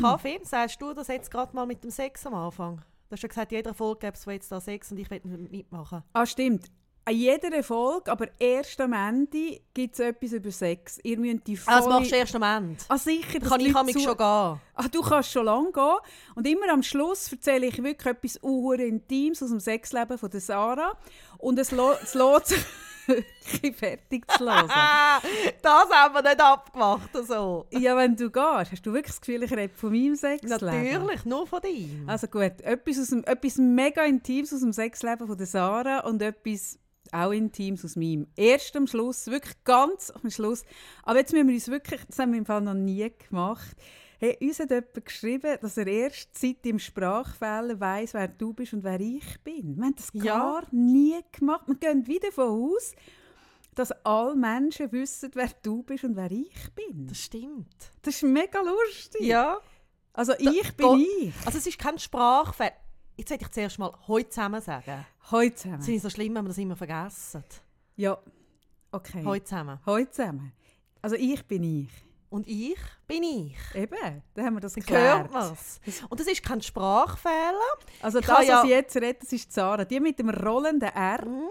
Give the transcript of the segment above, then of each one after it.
Kaffee, sagst du das jetzt gerade mal mit dem Sex am Anfang? Du hast ja gesagt, jeder Folge gäbe es jetzt da Sex und ich will mitmachen. Ah, stimmt. An jeder Folge, aber erst am Ende gibt es etwas über Sex. Ihr müsst die volle... Ah, das machst du erst am Ende? Ah, sicher. Kann ich mich zu... schon gehen? Ah, du kannst schon lange gehen. Und immer am Schluss erzähle ich wirklich etwas Intimes aus dem Sexleben von der Sarah. Und es, lo es lohnt sich wirklich fertig zu hören. das haben wir nicht abgemacht. So. Ja, wenn du gehst, hast du wirklich das Gefühl, ich rede von meinem Sexleben? Natürlich, nur von dir. Also gut, etwas, aus dem, etwas mega Intimes aus dem Sexleben von der Sarah und etwas auch Intimes aus meinem. Erst am Schluss, wirklich ganz am Schluss. Aber jetzt müssen wir uns wirklich, das haben wir im Fall noch nie gemacht, Hey, uns hat jemand geschrieben, dass er erst seit im Sprachfehler weiss, wer du bist und wer ich bin. Wir haben das ja. gar nie gemacht. Wir gehen wieder davon aus, dass alle Menschen wissen, wer du bist und wer ich bin. Das stimmt. Das ist mega lustig. Ja. Also ich da, bin ich. Also es ist kein Sprachfehler. Jetzt hätte ich zuerst mal «heute zusammen» sagen. «Heute zusammen». Es ist so schlimm, wenn wir das immer vergessen. Ja, okay. «Heute zusammen». «Heute zusammen». Also ich bin ich. Und ich bin ich. Eben, dann haben wir das geklärt. was. Und das ist kein Sprachfehler. Also ich das, ja, was ich jetzt rede, das ist Sarah. Die mit dem rollenden R. Mhm.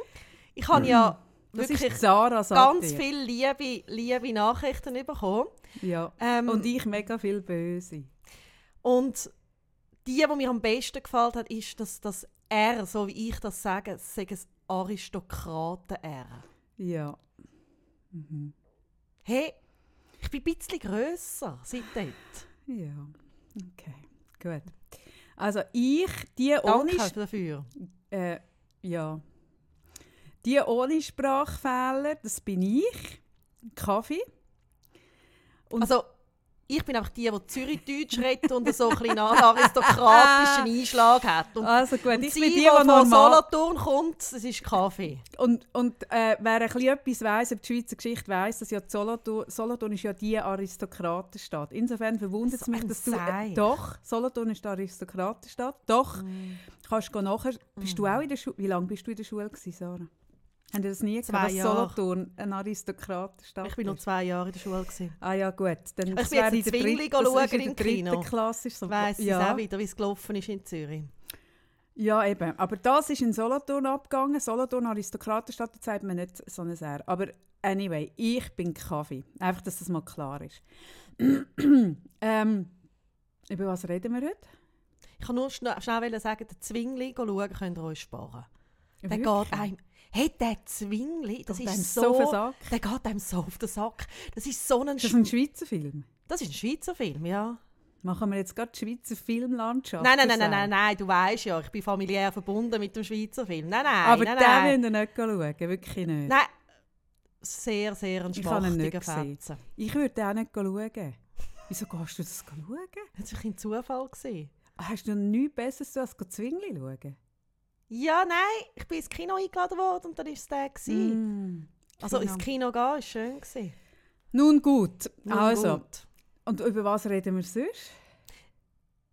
Ich habe ja das wirklich Sarah, ganz viele liebe, liebe Nachrichten bekommen. Ja, ähm, und ich mega viel böse. Und die, die mir am besten gefallen hat, ist, dass das R, so wie ich das sage, es ein Aristokraten-R. Ja. Mhm. Hey, ich bin ein bisschen grösser seit dort. Ja, okay, gut. Also ich, die Danke ohne... dafür. Äh, ja. Die ohne Sprachfehler, das bin ich. Kaffee. Und also ich bin einfach die, die Zürichdeutsch redet und so ein einen aristokratischen Einschlag hat. Und, also gut, und ich sie, bin die, die, die von. Solothurn kommt, das ist Kaffee. Und, und äh, wer ein bisschen etwas weiss über die Schweizer Geschichte, weiss, dass ja Solothurn, Solothurn ist ja die Aristokratenstadt. Insofern verwundert es mich, dass du... Äh, doch, Solothurn ist die Aristokratenstadt. Doch, mm. kannst du nachher... Bist mm. du auch in der Schule... Wie lange bist du in der Schule gewesen, Sarah? Haben Sie das nie zwei gehabt, Solothurn ein Aristokratenstadt Ich war noch zwei Jahre in der Schule. Gewesen. Ah ja, gut. Dann ich bin jetzt in Zwingli schauen im Kino. Klasse. So weiss ja. auch wieder, wie es gelaufen ist in Zürich. Ja, eben. Aber das ist in Solothurn abgegangen. Solothurn Aristokratenstadt, das sagt man nicht so eine sehr. Aber anyway, ich bin Kaffee. Einfach, dass das mal klar ist. ähm, über was reden wir heute? Ich kann nur schnell, schnell sagen, den Zwingli schauen könnt ihr euch sparen. Der Wirklich? geht einem Hey, der Zwingli, das ist so, so, auf der geht einem so auf den Sack. Das ist so ein, Ist das ein Schweizer Film? Das ist ein Schweizer Film, ja. Machen wir jetzt gerade die Schweizer Filmlandschaft? Nein, nein, nein, nein, nein, nein, du weißt ja, ich bin familiär verbunden mit dem Schweizer Film. Nein, nein, Aber nein, den nein. müsst ihr nicht schauen, wirklich nicht. Nein, sehr, sehr ein Ich habe ihn nicht schmachtiger. Fetzen. Ich würde den auch nicht schauen. Wieso gehst du das schauen? Das war ein Zufall. Hast du nichts Besseres zu als Zwingli schauen? Ja, nein, ich bin ins Kino eingeladen worden und dann war es der. Mm, Also ins Kino gehen war schön. gewesen. Nun gut, Nun also. gut. Und über was reden wir sonst?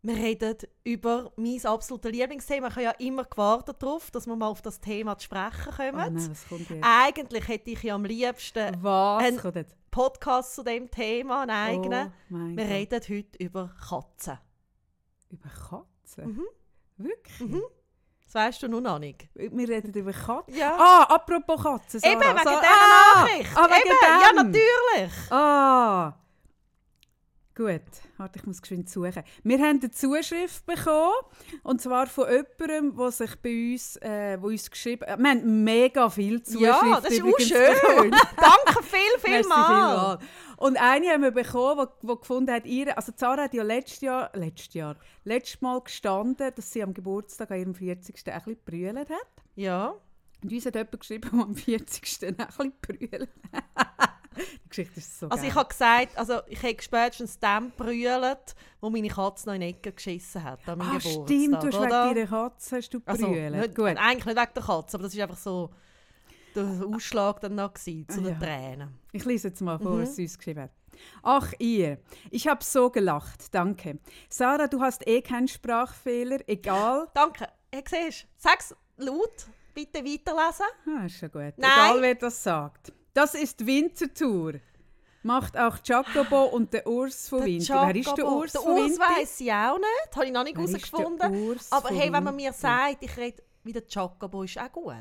Wir reden über mein absolutes Lieblingsthema. Ich habe ja immer gewartet darauf, dass wir mal auf das Thema zu sprechen Oh kommen. nein, was kommt jetzt? Eigentlich hätte ich ja am liebsten was ein- kommt jetzt? Podcast zu dem Thema, einen eigenen. Oh Wir Gott. reden heute über Katzen. Über Katzen? Mhm. Wirklich? Mhm. Das weißt du noch noch nicht. Wir reden über Katzen? Ja. Ah, apropos Katzen, Sarah. Eben, wegen Sa- dieser ah, Nachricht. Ah, wegen Eben, ja, dem. natürlich. Ah. Gut, warte, ich muss geschwind suchen. Wir haben eine Zuschrift bekommen, und zwar von jemandem, der sich bei uns, äh, wo uns geschrieben hat. Wir haben mega viel Zuschriften Ja, das ist auch schön. Danke viel, viel mal. vielmals. Und eine haben wir bekommen, die, gefunden hat, ihre, also Zara hat ja letztes Jahr, letztes Jahr, letztes Mal gestanden, dass sie am Geburtstag an ihrem 40. ein bisschen brüllt hat. Ja. Und uns hat jemand geschrieben, der am 40. ein bisschen brüllt Die Geschichte ist so Also geil. ich habe gesagt, also ich hätte spätestens dann brüllt, wo meine Katze noch in die Ecke geschissen hat an meinem Ah, Geburtstag. stimmt, du hast oder? wegen deiner Katze hast du also, brüllt. nicht, Gut. Eigentlich nicht wegen der Katze, aber das war einfach so der Ausschlag dann noch gewesen, zu Ah, den ja. Tränen. Ich lese jetzt mal vor, Mhm. was sie uns geschrieben hat. Ach ihr, ich habe so gelacht, danke. Sarah, du hast eh keinen Sprachfehler, egal. Danke. Hey, siehst du? Sag's laut, bitte weiterlesen. Ah, ist schon gut. Nein. Egal wer das sagt. Das ist Winterthur. macht auch Jacobo und der Urs von Winter. Wer ist der Jacobo- Urs Der von Urs Winter? weiss ich auch nicht. Habe ich noch nicht herausgefunden. Aber hey, wenn man mir sagt, ich rede wie der Jacobo, ist auch gut.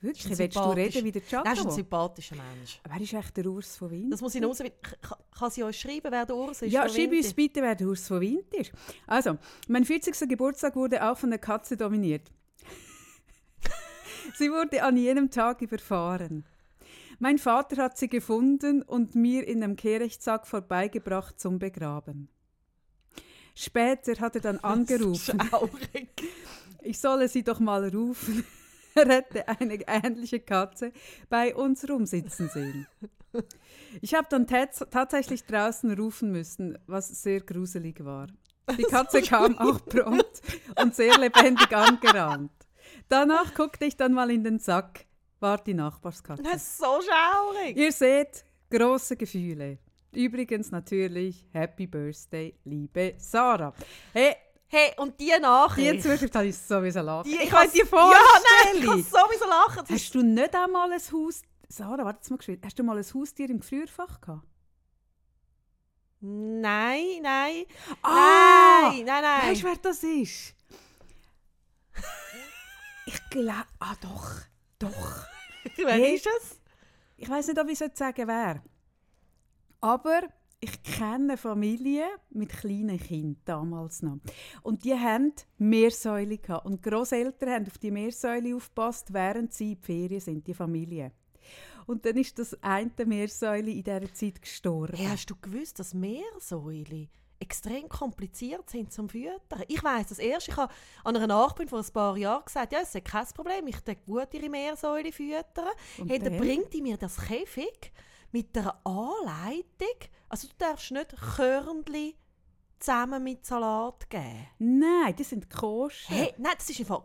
Wirklich, willst du reden wie der Nein, ist ein Jacobo? sympathischer Mensch. Wer ist echt der Urs von Winter? Das muss ich noch herausfinden. Kann- sie euch schreiben, wer der Urs ist? Ja, schreib Winter? uns bitte, wer der Urs von Winter ist. Also, mein 40. Geburtstag wurde auch von der Katze dominiert. sie wurde an jenem Tag überfahren. Mein Vater hat sie gefunden und mir in einem Kehrichtsack vorbeigebracht zum Begraben. Später hat er dann angerufen, ich solle sie doch mal rufen. Er hätte eine ähnliche Katze bei uns rumsitzen sehen. Ich habe dann tats tatsächlich draußen rufen müssen, was sehr gruselig war. Die Katze kam auch prompt und sehr lebendig angerannt. Danach guckte ich dann mal in den Sack, war die Nachbarskatze. Das ist so schaurig. Ihr seht, große Gefühle. Übrigens natürlich Happy Birthday, liebe Sarah. Hey, Hey, und die Nachricht. die Zuschrift habe ich sowieso lachen. Die- ich kann dir Ja, nein, ich vorstellen. kann sowieso lachen. Hast du nicht einmal ein Haus... Sarah, warte mal geschwind. Hast du mal ein Haustier im Gefrierfach gehabt? Nein, nein. Ah! Nein, nein, nein. Weißt du, wer das ist? ich glaube... Ah, doch. Doch. Wer Hey. ist es? Ich weiß nicht, ob ich es sagen wer. Aber ich kenne eine Familie mit kleinen Kindern damals noch. Und die haben Meersäule gehabt. Und die Grosseltern haben auf die Meersäule aufgepasst, während sie in die Ferien sind, die Familie. Und dann ist das eine Meersäule in dieser Zeit gestorben. Hey, hast du gewusst, dass Meersäule extrem kompliziert sind zum Füttern? Ich weiss das erst. Ich habe an einer Nachbarin vor ein paar Jahren gesagt, ja, es ist kein Problem, ich darf gut ihre Meersäule füttern. Und Hey, dann bringt die mir das Käfig mit einer Anleitung. Also du darfst nicht Körnchen zusammen mit Salat geben. Nein, die sind koscher. Hey, nein, das ist einfach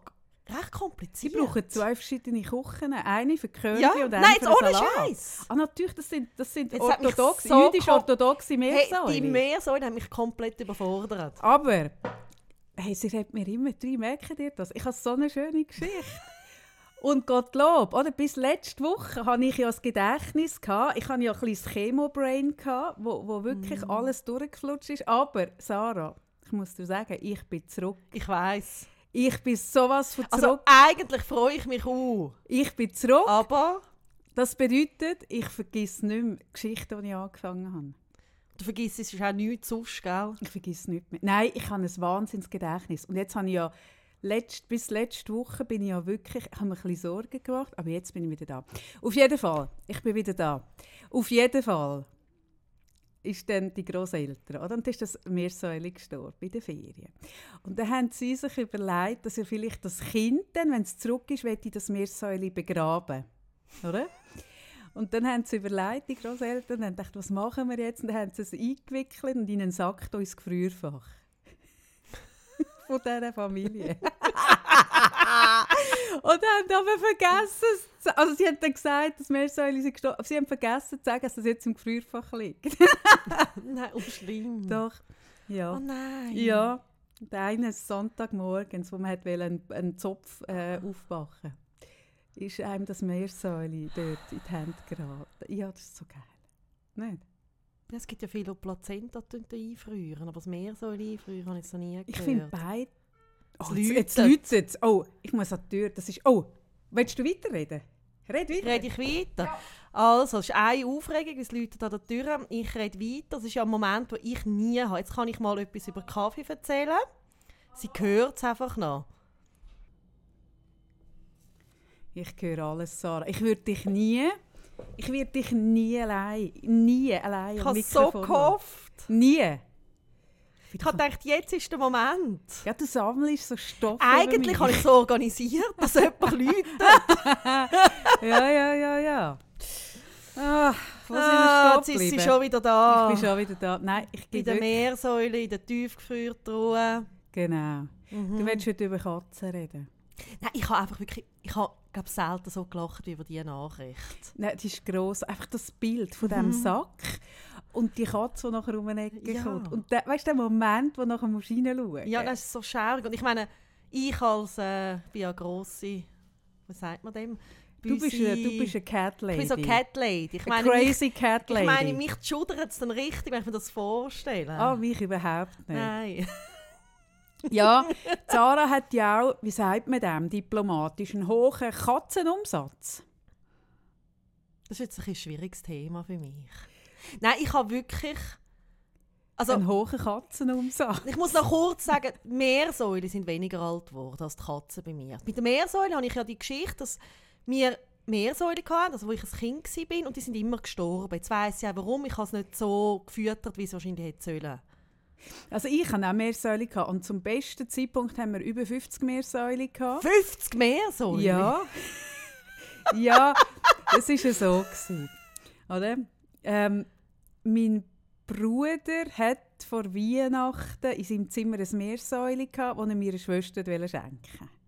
recht Sie kompliziert. brauchen zwei verschiedene Küchen. Eine für Körnchen Ja, und eine nein, für jetzt den ohne. Scheiß. Ah, natürlich, das sind, das sind Jetzt orthodox, so jüdisch-orthodoxe Hey, Meersäule. die Meersäule hat mich komplett überfordert. Aber, hey, sie redet mir immer drei, merken dir das? Ich habe so eine schöne Geschichte. Und Gottlob, oder? Bis letzte Woche hatte ich ja das Gedächtnis. Gehabt. Ich hatte ja ein kleines Chemo-Brain, wo, wo wirklich Mm. alles durchgeflutscht ist. Aber, Sarah, ich muss dir sagen, ich bin zurück. Ich weiß. Ich bin sowas von Also zurück. eigentlich freue ich mich auch. ich bin zurück. Aber Das bedeutet, ich vergesse nicht mehr die Geschichte, die ich angefangen habe. du vergisst es ist auch nichts sonst, gell? Ich vergesse nichts mehr. Nein, ich habe ein Wahnsinnsgedächtnis. Und jetzt habe ich ja, letzt, bis letzte Woche bin ich ja wirklich, ich habe mir ein bisschen Sorgen gemacht, aber jetzt bin ich wieder da. Auf jeden Fall, ich bin wieder da. Auf jeden Fall ist dann die Großeltern, oder? Und ist das Meersäule gestorben in den Ferien. Und dann haben sie sich überlegt, dass er vielleicht das Kind dann, wenn es zurück ist, möchte das Meersäule begraben, oder? Und dann haben sie überlegt, die Großeltern, und gedacht, was machen wir jetzt? Und dann haben sie es eingewickelt und in einen Sack ins Gefrierfach. Von dieser Familie. und haben aber vergessen, zu- also sie haben dann gesagt, dass Meersäule sind gestorben, aber sie haben vergessen zu sagen, dass es jetzt im Gefrierfach liegt. Nein, oh schlimm. Doch, Oh ja. nein. Ja, und eines Sonntagmorgens, wo man hat einen, einen Zopf äh, aufwachen ist einem das Meersäule dort in die Hände geraten. Ja, das ist so geil. Nicht? Es gibt ja viele, die Plazenta einfrieren, aber das Meersäule einfrieren habe ich noch nie gehört. Ich finde beide... Oh, jetzt, jetzt läutet. es. Oh, ich muss an die Tür. Das ist... Oh, willst du weiterreden? Red weiter. Rede ich weiter? Also, es ist eine Aufregung, es läutet an der Tür. Ich rede weiter. Das ist ja ein Moment, den ich nie habe. Jetzt kann ich mal etwas über Kaffee erzählen. Sie hört es einfach noch. Ich höre alles, Sarah. Ich würde dich nie... Ich würde dich nie allein... Nie allein Ich habe so gehofft. Nie. Ich habe gedacht, jetzt ist der Moment. Ja, du sammelst so Stoff Eigentlich habe ich es so organisiert, dass jemand läutet. Ja, ja, ja, ja. Ah, wo Ah, sind jetzt wir ist sie schon wieder da. Ich bin schon wieder da. Nein, ich Bei gehe der. Meersäule, in der Tiefgefriertruhe. Genau. Mhm. Du willst heute über Katzen reden. Nein, ich habe einfach wirklich, ich habe glaube selten so gelacht wie über diese Nachricht. Nein, das ist gross. Einfach das Bild von Mhm. diesem Sack und die Katze, die nachher um eine Ecke Ja. kommt. Und der, weißt du, der Moment, wo nachher musst du reinschauen Ja, das ist so schaurig. Und ich meine, ich als, äh, bin ja grosse, was sagt man dem? Du bist, eine, du bist eine Cat Ich Lady. bin so Cat Lady. Ich Eine meine, mich, crazy Cat Lady. ich meine, mich schudert es dann richtig, wenn ich mir das vorstelle. Ah, mich überhaupt nicht. Nein. Ja, Zara hat ja auch, wie sagt man dem, diplomatisch, einen hohen Katzenumsatz. Das ist jetzt ein schwieriges Thema für mich. Nein, ich habe wirklich... Also, einen hohen Katzenumsatz. ich muss noch kurz sagen, die Meersäule sind weniger alt geworden als die Katzen bei mir. Mit der Meersäule habe ich ja die Geschichte, dass wir Meersäule hatten, also wo ich ein Kind war, und die sind immer gestorben. Jetzt weiss ich auch warum. Ich habe es nicht so gefüttert, wie es wahrscheinlich hätte sollen. Also ich hatte auch Meersäule gehabt. und zum besten Zeitpunkt haben wir über 50 Meersäule gehabt. 50 Meersäule? Ja. ja, es war ja so. Gewesen, oder? Ähm, mein Bruder hat vor Weihnachten in seinem Zimmer ein Meersäule gehabt, das er meiner Schwester schenken wollte.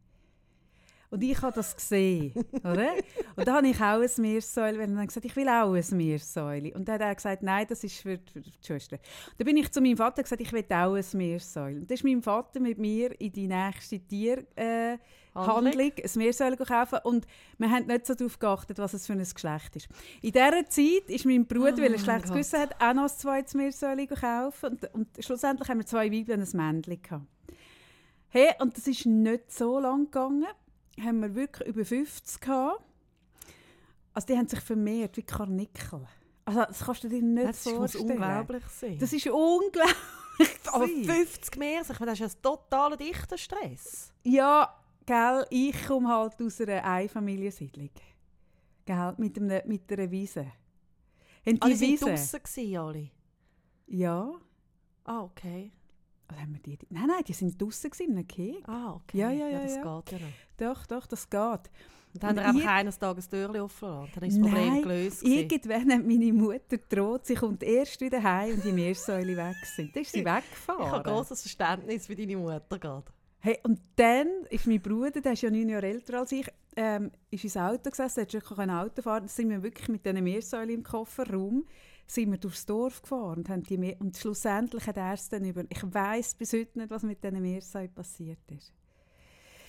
Und ich habe das gesehen, oder? Und da habe ich auch ein Meersäule, und dann gesagt, ich will auch ein Meersäule. Und dann hat er gesagt, nein, das ist für, für die Schwester. Dann bin ich zu meinem Vater und gesagt, ich will auch ein Meersäule. Und dann ist mein Vater mit mir in die nächste Tier äh, ein Meersäule kaufen und wir haben nicht so darauf geachtet, was es für ein Geschlecht ist. In dieser Zeit ist mein Bruder, Oh weil er mein schlechtes Gott. Gewissen hat, auch noch ein zweites Meersäule gekauft und, und schlussendlich haben wir zwei Weibchen und ein Männchen gehabt. Hey, und das ist nicht so lang gegangen. Haben wir wirklich über 50 gehabt. Also die haben sich vermehrt wie Karnickel. Also das kannst du dir nicht Das muss vorstellen. unglaublich sein. Das ist unglaublich. Aber gewesen. 50 Meersäule, ich meine, das ist ein totaler dichter Stress. Ja, gell, ich komme halt aus einer Einfamiliensiedlung. Gell, mit, einem, mit einer Wiese. Haben die Alle Wiese? draussen gewesen, alle? Ja. Ah, okay. Haben wir die, nein, nein, die sind draußen in einem Keg. Ah, okay. Ja, ja, ja, das ja. geht ja noch. Doch, doch, das geht. Und dann haben einfach eines Tages das Türchen offen lassen. Dann ist das Problem Nein, gelöst. gewesen. Irgendwann hat meine Mutter droht, sie kommt erst wieder heim und die Meersäule weg sind. Dann ist sie Ich habe weggefahren. großes Verständnis für deine Mutter gerade. Hey, und dann ist mein Bruder, der ist ja neun Jahre älter als ich, ähm, ist ins Auto gesessen, er konnte kein Auto fahren. Dann sind wir wirklich mit diesen Meersäule im Kofferraum sind wir durchs Dorf gefahren und, haben die Meer und schlussendlich hat er es dann über... Ich weiß bis heute nicht, was mit diesen Meersäule passiert ist.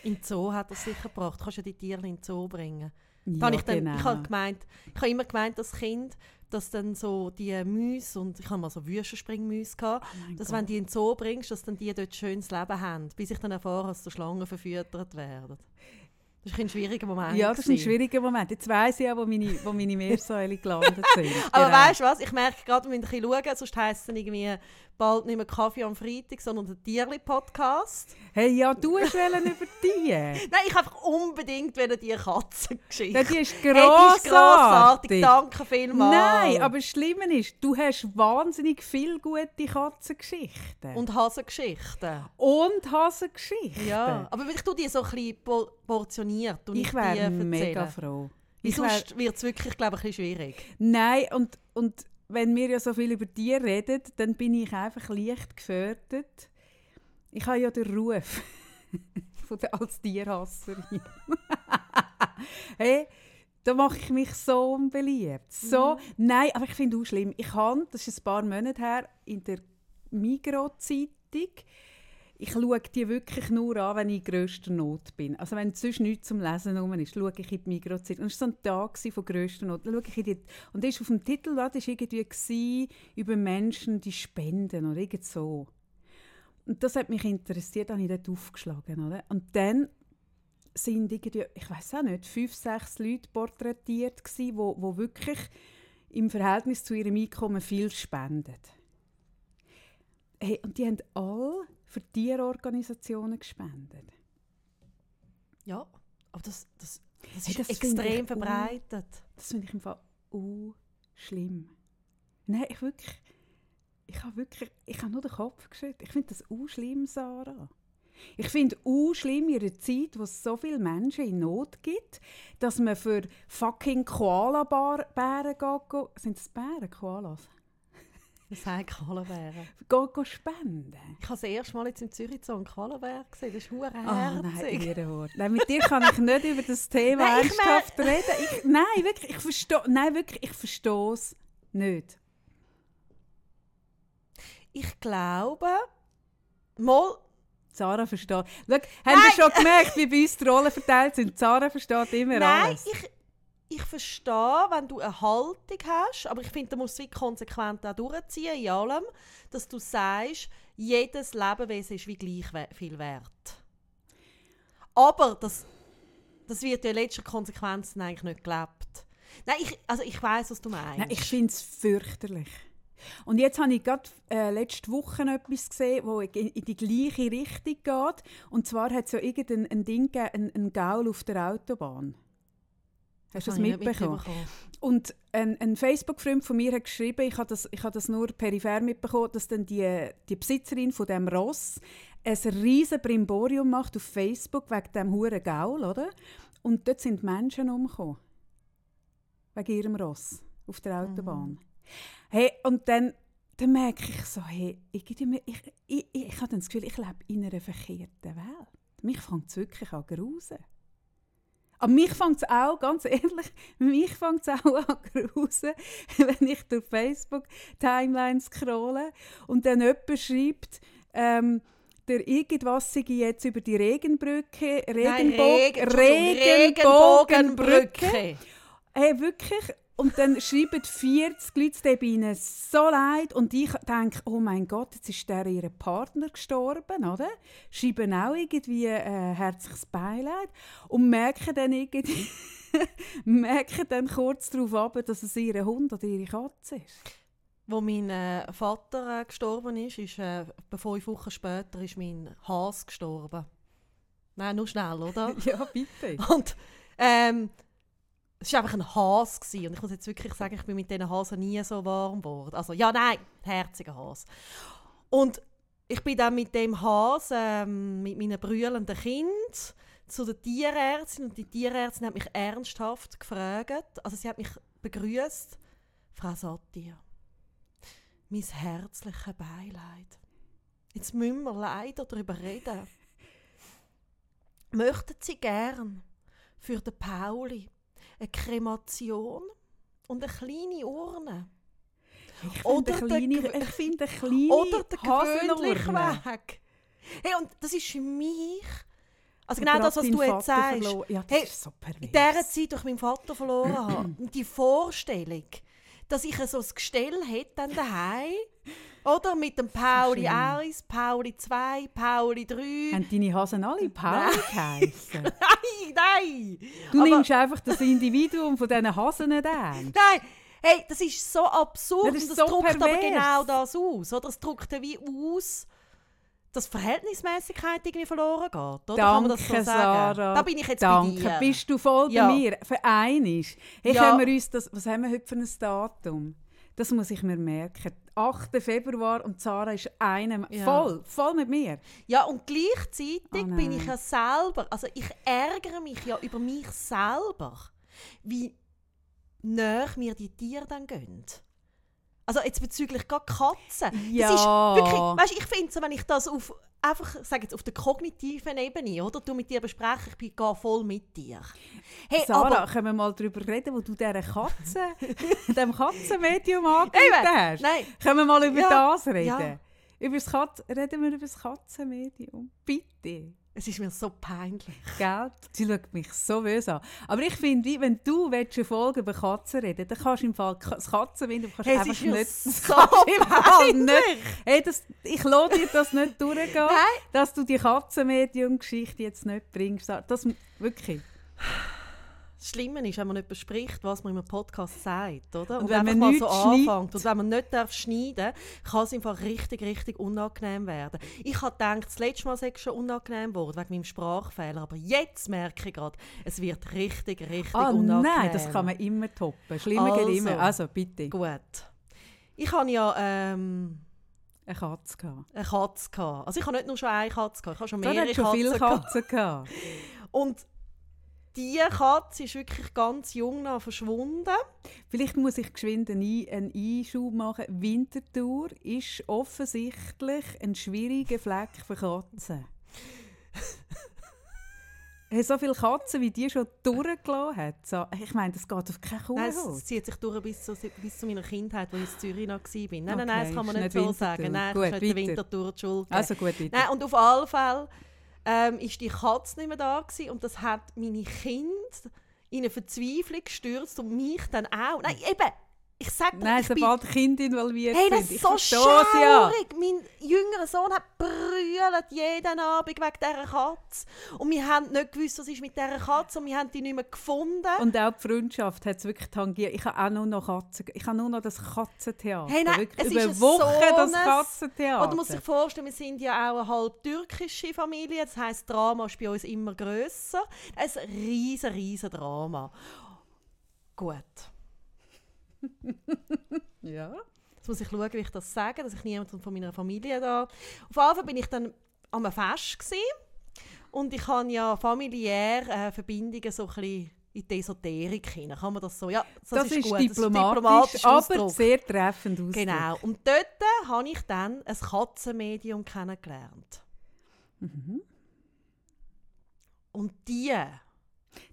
In den Zoo hat er es sicher gebracht. Du kannst ja die Tiere in den Zoo bringen. Da Ja, habe ich, dann, genau. ich, habe gemeint, ich habe immer gemeint, als Kind, dass dann so die Müsse, und ich habe mal so Wüstenspringmüsse gehabt, Oh dass Gott. wenn die in den Zoo bringst, dass dann die dort schönes Leben haben, bis ich dann erfahre, dass die Schlangen verfüttert werden. Das ist ein schwieriger Moment. Ja, das ist ein schwieriger Moment. Jetzt weiss ich auch, wo meine, wo meine Meersäule gelandet sind. Aber Genau. weißt du was? Ich merke gerade, wir müssen ein bisschen schauen, sonst heisst es irgendwie bald nicht mehr Kaffee am Freitag, sondern der Tierli-Podcast. Hey, ja, du hast wollen über die. Nein, ich einfach unbedingt wollte die Katzengeschichte. Ja, die ist Hey, die ist grossartig. grossartig. Danke vielmals. Nein, aber das Schlimme ist, du hast wahnsinnig viele gute Katzengeschichten. Und Hasengeschichten. Und Hasengeschichten. Ja, aber ich tue die so ein bisschen po- portioniert. und Ich wäre mega froh. Ich sonst wird es wirklich, glaube ich, ein bisschen schwierig. nein, und, und wenn wir ja so viel über Tiere reden, dann bin ich einfach leicht gefördert. Ich habe ja den Ruf von der, als Tierhasserin. hey, da mache ich mich so unbeliebt. So, Nein, aber ich finde es auch schlimm. Ich habe, das ist ein paar Monate her, in der Migros-Zeitung, ich schaue die wirklich nur an, wenn ich in grösster Not bin. Also wenn sonst nichts zum Lesen rum ist, schaue ich in die Migros-Zeitung. Und es war so ein Tag von grösster Not. Schaue ich die, und das auf dem Titelblatt ist irgendwie über Menschen, die spenden oder irgend so. Und das hat mich interessiert, habe ich dort aufgeschlagen. Oder? Und dann sind irgendwie, ich weiß auch nicht, fünf, sechs Leute porträtiert gsi, wo, wo wirklich im Verhältnis zu ihrem Einkommen viel spenden. Hey, und die haben alle für Tierorganisationen gespendet. Ja, aber das, das, das Hey, ist das extrem verbreitet. Das finde ich im Fall uh, schlimm. Nein, ich wirklich, ich habe wirklich, ich habe nur den Kopf geschüttelt. Ich finde das uh, schlimm, Sarah. Ich finde uh, schlimm in einer Zeit, wo es so viele Menschen in Not gibt, dass man für fucking Koala-Bären geht, sind es Bären, Koalas? Das sagen Koalenbären. Geht, geht spenden. Ich habe das erste Mal jetzt in Zürich so einen Koalenbär gesehen. Das ist hure nein, herzig. Ehrenwort. Nein, mit dir kann ich nicht über das Thema Nein, ich ernsthaft reden. Ich, nein, wirklich, ich verstehe, nein, wirklich, ich verstehe es nicht. Ich glaube, mal, Sarah versteht. Schau, haben wir schon gemerkt, wie bei uns die Rollen verteilt sind? Sarah versteht immer nein, alles. ich, ich verstehe, wenn du eine Haltung hast, aber ich finde, du musst es konsequent auch durchziehen in allem, dass du sagst, jedes Lebewesen ist wie gleich viel wert. Aber das, das wird ja in letzter Konsequenz eigentlich nicht gelebt. Nein, ich, also ich weiß, was du meinst. Nein, ich finde es fürchterlich. Und jetzt habe ich gerade äh, letzte Woche etwas gesehen, wo in, in die gleiche Richtung geht. Und zwar hat es ja irgendein ein Ding gegeben, ein Gaul auf der Autobahn. Hast du das mitbekommen? mitbekommen? Und ein, ein Facebook-Freund von mir hat geschrieben, ich habe das, ich habe das nur peripher mitbekommen, dass dann die, die Besitzerin von dem Ross ein riesen Brimborium macht auf Facebook wegen dem huren Gaul, oder? Und dort sind Menschen umgekommen. Wegen ihrem Ross auf der Autobahn. Mhm. Hey, und dann, dann merke ich so, hey, ich, ich, ich, ich, ich habe das Gefühl, ich lebe in einer verkehrten Welt. Mich fängt es wirklich an grusen. Aber mich fängt es auch, ganz ehrlich, mich fängt es auch an grusen, wenn ich durch Facebook Timelines scrolle und dann jemand schreibt, ähm, der irgendwas jetzt über die Regenbrücke, Regenbo Nein, Regen, Regenbogenbrücke. Hey, wirklich, und dann schreiben 40 Leute ihnen so leid. Und ich denke, oh mein Gott, jetzt ist der ihr Partner gestorben, oder? Schreiben auch irgendwie äh, herzliches Beileid. Und merken dann irgendwie, merken dann kurz darauf ab, dass es ihr Hund oder ihre Katze ist. Wo mein äh, Vater äh, gestorben ist, ist äh, fünf Wochen später ist mein Hase gestorben. Nein, nur schnell, oder? ja, bitte. Und ähm, es war einfach ein Has. Gewesen. Und ich muss jetzt wirklich sagen, ich bin mit diesen Hasen nie so warm geworden. Also, ja, nein, herziger Has. Und ich bin dann mit dem Has, ähm, mit meinen brüllenden Kind zu der Tierärztin und die Tierärztin hat mich ernsthaft gefragt, also sie hat mich begrüßt, Frau Sattir, mein herzliches Beileid. Jetzt müssen wir leider darüber reden. Möchten Sie gern für den Pauli eine Kremation und eine kleine Urne. Ich oder finde eine kleine, kleine oder der gewöhnliche Weg. Hey, und das ist für mich also genau das, was du jetzt sagst. Ja, hey, so in dieser Zeit, durch meinen Vater verloren habe, die Vorstellung, dass ich so ein Gestell hätte dann daheim oder mit dem Pauli 1, Pauli 2, Pauli 3. Haben deine Hasen alle Pauli geheißen? nein, nein! Du aber nimmst einfach das Individuum von diesen Hasen nicht an. Nein! Hey, das ist so absurd das, und das so drückt pervers. aber genau das aus. Oder? Das drückt wie aus, dass Verhältnismäßigkeit irgendwie verloren geht. Oder? Danke, Kann man das so sagen? Sarah. Da bin ich jetzt Danke. bei dir. Bist du voll ja. bei mir? Für einiges. Hey, ja. wir uns das, was haben wir heute für ein Datum? Das muss ich mir merken. 8. Februar und Zara ist einem ja. voll, voll mit mir. Ja, und gleichzeitig oh bin ich ja selber, also ich ärgere mich ja über mich selber, wie näher mir die Tiere dann gehen. Also jetzt bezüglich Katzen. Ja. Das ist wirklich, weißt, ich finde so, wenn ich das auf einfach, sag jetzt, auf der kognitiven Ebene, oder? Du mit dir besprechen, ich bin gar voll mit dir. Hey, Sarah, aber, können wir mal darüber reden, wo du dieser Katze, dem Katzenmedium angegeben hast? Nein. Können wir mal über ja, das reden? Ja. Über das Katz reden wir über das Katzenmedium. Bitte. Es ist mir so peinlich. Gell? Sie schaut mich so böse an. Aber ich finde, wenn du eine Folge über Katzen reden dann kannst du im Fall das Katzenmedium kannst hey, einfach nicht... so peinlich. Nicht, hey, das, ich lasse dir das nicht durchgehen, Nein. dass du die Katzenmedium-Geschichte jetzt nicht bringst. Das wirklich... Das Schlimme ist, wenn man nicht bespricht, was man im Podcast sagt, oder? Und, und wenn man mal so anfängt und wenn man nicht darf schneiden kann es einfach richtig, richtig unangenehm werden. Ich habe gedacht, das letzte Mal sei es schon unangenehm geworden, wegen meinem Sprachfehler, aber jetzt merke ich gerade, es wird richtig, richtig ah, unangenehm. nein, das kann man immer toppen. Schlimmer also, geht immer. Also, bitte. Gut. Ich habe ja... Ähm, eine Katze gehabt. Eine Katze gehabt. Also ich habe nicht nur schon eine Katze gehabt, ich habe schon mehrere Katzen, schon viele Katzen gehabt. Und diese Katze ist wirklich ganz jung noch verschwunden. Vielleicht muss ich geschwind einen Einschub machen. Winterthur ist offensichtlich ein schwieriger Fleck für Katzen. so viele Katzen, wie die schon durchgelassen hat. So, ich meine, das geht auf keine Kuh. Nein, es zieht sich durch bis zu, bis zu meiner Kindheit, wo ich in Zürich noch war. Nein, nein, nein, das kann man nicht, so sagen. Nein, gut, das ist nicht der Winterthur die Schuld. Also gut, bitte. Nein, und auf alle Fälle ähm, ist die Katze nicht mehr da gewesen, und das hat meine Kinder in eine Verzweiflung gestürzt und mich dann auch. Nein, eben, ich sage dir, Nein, ich bin sobald Kinder involviert Hey, das sind. ist Ich so verstehe es ja. schaurig. Mein jüngerer Sohn hat brüllt jeden Abend wegen dieser Katze. Und wir haben nicht gewusst, was ist mit dieser Katze und wir haben die nicht mehr gefunden. Und auch die Freundschaft hat es wirklich tangiert. Ich habe auch nur noch Katzen. Ich habe nur noch das Katzentheater. Hey, nein, wirklich es über ist Wochen so das Katzentheater. Oder man muss sich vorstellen, wir sind ja auch eine halb türkische Familie. Das heisst, das Drama ist bei uns immer grösser. Ist ein riesen, riesen Drama. Gut. ja. Jetzt muss ich schauen, wie ich das sage, dass ich niemanden von meiner Familie da... Auf jeden Fall bin ich dann am Fest gewesen. und ich habe ja familiär äh, Verbindungen so ein bisschen in die Esoterik hinein. Kann man das so? Ja, Das, ist, gut. diplomatisch, aber Ausdruck. sehr treffend ausgedrückt. Genau. Und dort habe ich dann ein Katzenmedium kennengelernt. Mhm. Und die,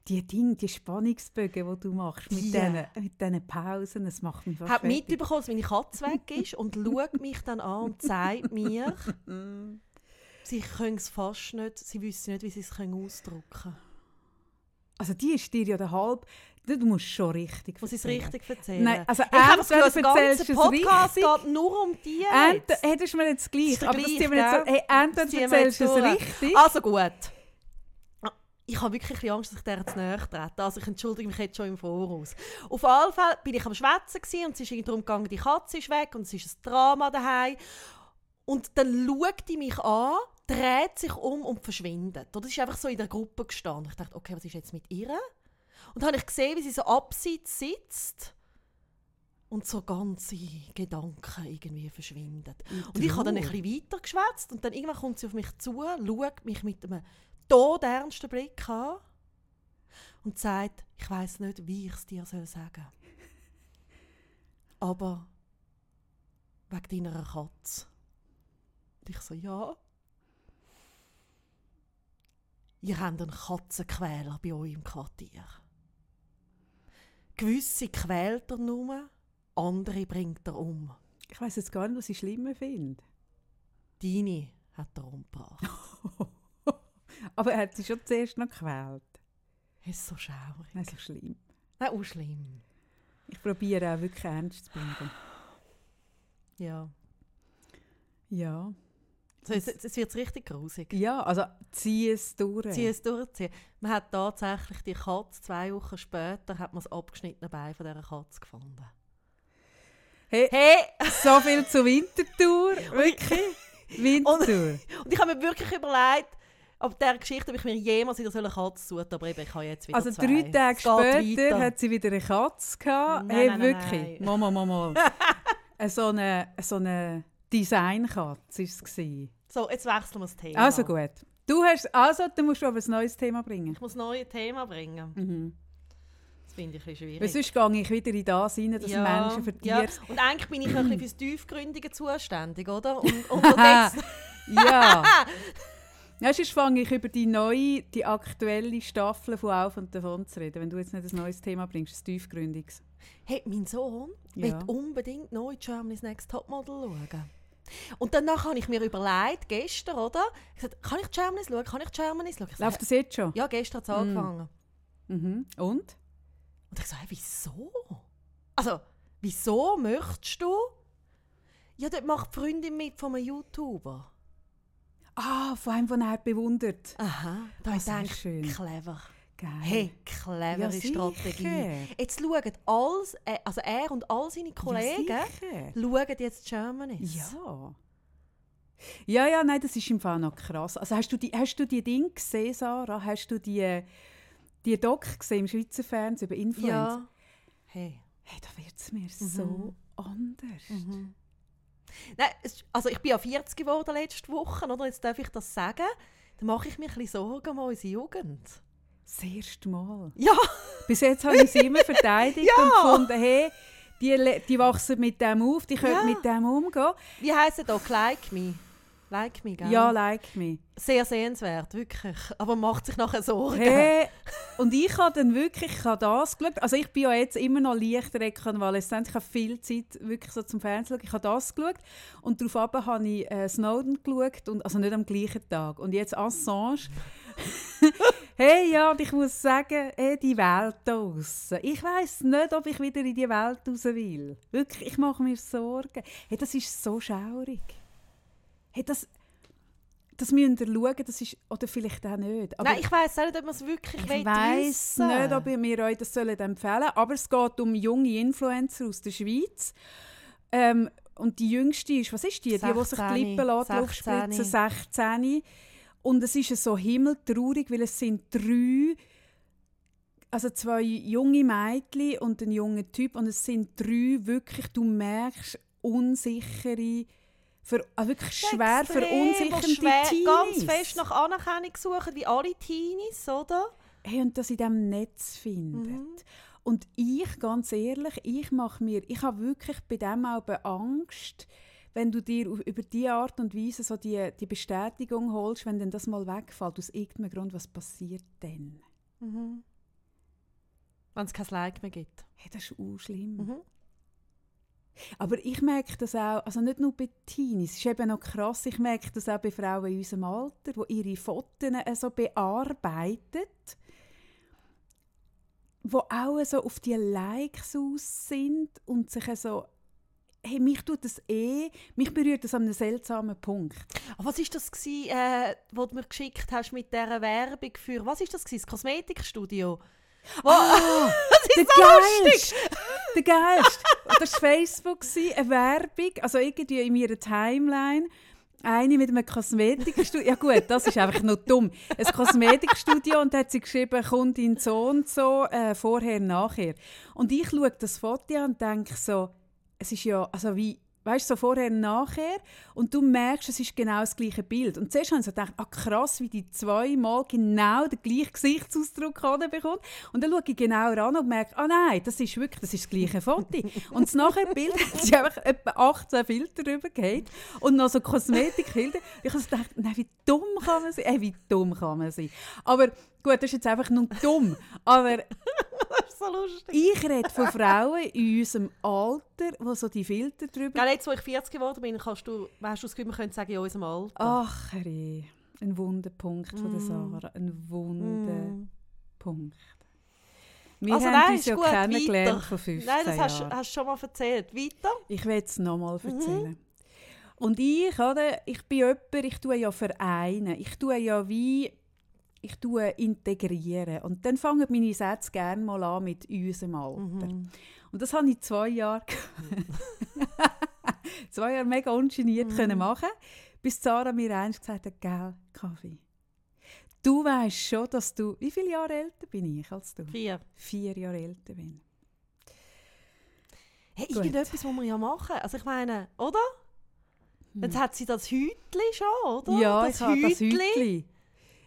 Die Dinge, die Spannungsbögen, die du machst, mit Die. diesen mit diesen Pausen, das macht mich fast hat fertig. mitbekommen, dass meine Katze weg ist und schaut mich dann an und sagt mir, sie können es fast nicht, sie wissen nicht, wie sie es können ausdrücken können. Also die ist dir ja der halb... Du musst schon richtig Muss ich es richtig erzählen? Nein, also ich habe das Gefühl, das erzählst ganze Podcast richtig- geht nur um die jetzt. hättest du mir jetzt gleich, Ist der aber das gleich, jetzt so, gell? hey, Das entweder erzählst du es richtig, Also gut. Ich habe wirklich ein Angst, dass ich der zu nahe trete. Also ich entschuldige mich jetzt schon im Voraus. Auf jeden Fall bin ich am Schwätzen und es ist darum gegangen, die Katze ist weg und es ist ein Drama daheim. Und dann schaut die mich an, dreht sich um und verschwindet. Oder sie ist einfach so in der Gruppe gestanden. Ich dachte, okay, was ist jetzt mit ihr? Und dann habe ich gesehen, wie sie so abseits sitzt und so ganze Gedanken irgendwie verschwinden. Und ich habe dann ein bisschen weiter geschwätzt und dann irgendwann kommt sie auf mich zu, schaut mich mit einem todernsten Blick an und sagt, ich weiß nicht, wie ich es dir soll sagen Aber wegen deiner Katze. Und ich so, ja. Ihr habt einen Katzenquäler bei euch im Quartier. Gewisse quält er nur, andere bringt er um. ich weiß jetzt gar nicht, was ich schlimmer finde. Deine hat er umgebracht. Aber er hat sie schon zuerst noch gequält. Das ist so schaurig. Nein, so schlimm. Nein, auch schlimm. Ich probiere auch wirklich ernst zu bleiben. Ja. Ja. So, jetzt, jetzt wird es richtig grusig. Ja, also zieh es durch. Zieh es durchziehen. Man hat tatsächlich die Katze, zwei Wochen später, hat man das abgeschnittene Bein von dieser Katze gefunden. Hey, Hey! so viel zur Wintertour. Wirklich? Wintertour. Und ich habe mir wirklich überlegt, ab dieser Geschichte, ob ich mir jemals wieder eine Katze suche, aber eben, ich habe jetzt wieder Also zwei. drei Tage später weiter. hat sie wieder eine Katze gehabt. Nein, hey, nein, wirklich? nein. Mama, Mama. So eine, so eine Designkatze war es. So, jetzt wechseln wir das Thema. Also gut. Du hast, also, du musst aber ein neues Thema bringen. Ich muss ein neues Thema bringen. Mhm. Das finde ich ein bisschen Weil schwierig. sonst gehe ich wieder in das rein, dass Menschen für ja. Und eigentlich bin ich ein bisschen fürs Tiefgründige zuständig, oder? Und, und, und jetzt, Ja. Ja, sonst fange ich über die neue, die aktuelle Staffel von Auf und Davon zu reden. Wenn du jetzt nicht ein neues Thema bringst, ein tiefgründiges. hey, mein Sohn Ja. will unbedingt neu Germany's Next Topmodel schauen. Und danach habe ich mir überlegt, gestern, oder? Ich gesagt, kann ich Germany's schauen? Kann ich Germany's schauen? Ich Läuft das jetzt schon? Ja, gestern hat es angefangen. Mhm. Und? Und ich so, hey, wieso? Also, wieso möchtest du? Ja, dort macht die Freundin mit von einem YouTuber. Ah, von einem, den er bewundert. Aha, da Ah, ich sehr denke, schön. clever. Geil. Hey, clevere Ja. Strategie. Jetzt schauen alles, äh, also er und all seine Kollegen Ja, schauen jetzt Germany's. Ja. Ja, ja, nein, das ist im Fall noch krass. Also hast du die, hast du die Dinge gesehen, Sarah? Hast du die, die Doc gesehen im Schweizer Fernsehen über Influencer? Ja. Hey. Hey, da wird es mir so anders. Mhm. Nein, es, also ich bin ja 40 geworden letzte Woche, oder? Jetzt darf ich das sagen. Da mache ich mir ein bisschen Sorgen um unsere Jugend. Das erste Mal. Ja, Bis jetzt habe ich sie immer verteidigt Ja. und gefunden, hey, die, die wachsen mit dem auf, die können Ja. mit dem umgehen. wie heisst doch? Like me. Like me, gell? Ja, like me. Sehr sehenswert, wirklich. Aber macht sich nachher Sorgen. Hey, und ich habe dann wirklich ich habe das geschaut. Also ich bin ja jetzt immer noch leicht rekonvaleszent. Ich habe viel Zeit wirklich so zum Fernsehen schauen. Ich habe das geschaut und darauf habe ich äh, Snowden geschaut, und, also nicht am gleichen Tag. Und jetzt Assange. Hey, ja, und ich muss sagen, hey, die Welt da draussen. Ich weiss nicht, ob ich wieder in die Welt raus will. Wirklich, ich mache mir Sorgen. Hey, das ist so schaurig. Hey, das, das müsst ihr schauen, das ist, oder vielleicht auch nicht. Aber Nein, ich weiss auch nicht, ob man es wirklich ich weiss wissen. nicht, ob wir euch das sollen empfehlen sollen, aber es geht um junge Influencer aus der Schweiz. Ähm, und die jüngste ist, was ist die? Die, die sich die 16, Lippen lässt, 16. aufspritzen, 16. Und es ist so himmeltraurig, weil es sind drei, also zwei junge Mädchen und ein junger Typ und es sind drei wirklich, du merkst, unsichere, ver, also wirklich schwer verunsichernde die schwer, Teenies. ganz fest nach Anerkennung suchen, wie alle Teenies, oder? hey, und das in diesem Netz findet. Mhm. Und ich, ganz ehrlich, ich mache mir, ich habe wirklich bei dem auch Angst, wenn du dir über diese Art und Weise so die, die Bestätigung holst, wenn dann das mal wegfällt, aus irgendeinem Grund, was passiert dann? Mhm. Wenn es kein Like mehr gibt. Hey, das ist auch schlimm. Mhm. Aber ich merke das auch, also nicht nur bei Teenies, es ist eben noch krass, ich merke das auch bei Frauen in unserem Alter, die ihre Fotos so bearbeitet, die auch so auf die Likes aus sind und sich so, hey, mich tut das eh, mich berührt das an einem seltsamen Punkt. Ah, was ist das äh, wo du mir geschickt hast mit dieser Werbung für, was ist das gsi, das Kosmetikstudio? Wo, Ah, der geilste! Der geilste! Das war Facebook, eine Werbung, also irgendwie in meiner Timeline. Eine mit einem Kosmetikstudio. Ja gut, das ist einfach nur dumm. Ein Kosmetikstudio und da hat sie geschrieben, Kundin so und so, äh, vorher, nachher. Und ich schaue das Foto an und denke so, es ist ja, also wie, weißt du, so vorher und nachher und du merkst, es ist genau das gleiche Bild. Und zuerst habe ich so gedacht, ah krass, wie die zweimal genau den gleichen Gesichtsausdruck bekommt. Und dann schaue ich genauer an und merke, ah nein, das ist wirklich, das ist das gleiche Foto. und das nachher Bild hat sie einfach etwa 18 Filter drüber gehabt und noch so Kosmetikfilter. Ich habe so gedacht, nein, wie dumm kann man sein? Ey, wie dumm kann man sein? Aber gut, das ist jetzt einfach nur dumm. Aber so lustig. ich rede von Frauen in unserem Alter, die so die Filter drüber Gell, jetzt, wo ich 40 geworden bin, kannst du, hast du das Gefühl, man könnte sagen, in unserem Alter. Ach, Herr, ein Wunderpunkt von der Mm. Sarah. Ein Wunderpunkt. Mm. Wir Also haben nein, uns ja gut, kennengelernt weiter. vor 15 Nein, das hast, du schon mal erzählt. Weiter? Ich will es nochmal Mhm. erzählen. Und ich, oder, ich bin jemand, ich tue ja Vereine. Ich tue ja wie, ich tue integrieren. Und dann fangen meine Sätze gerne mal an mit unserem Alter. Mhm. Und das habe ich zwei Jahre, zwei Jahre mega ungeniert Mhm. können machen, bis Sarah mir eins gesagt hat, gell, Kaffee. Du weißt schon, dass du, wie viele Jahre älter bin ich als du? Vier. Vier Jahre älter bin. Hey, Gut. irgendetwas muss man ja machen. Also ich meine, oder? Jetzt hat sie das Hütli schon, oder? Hm. Ja, das ich habe das Hütli.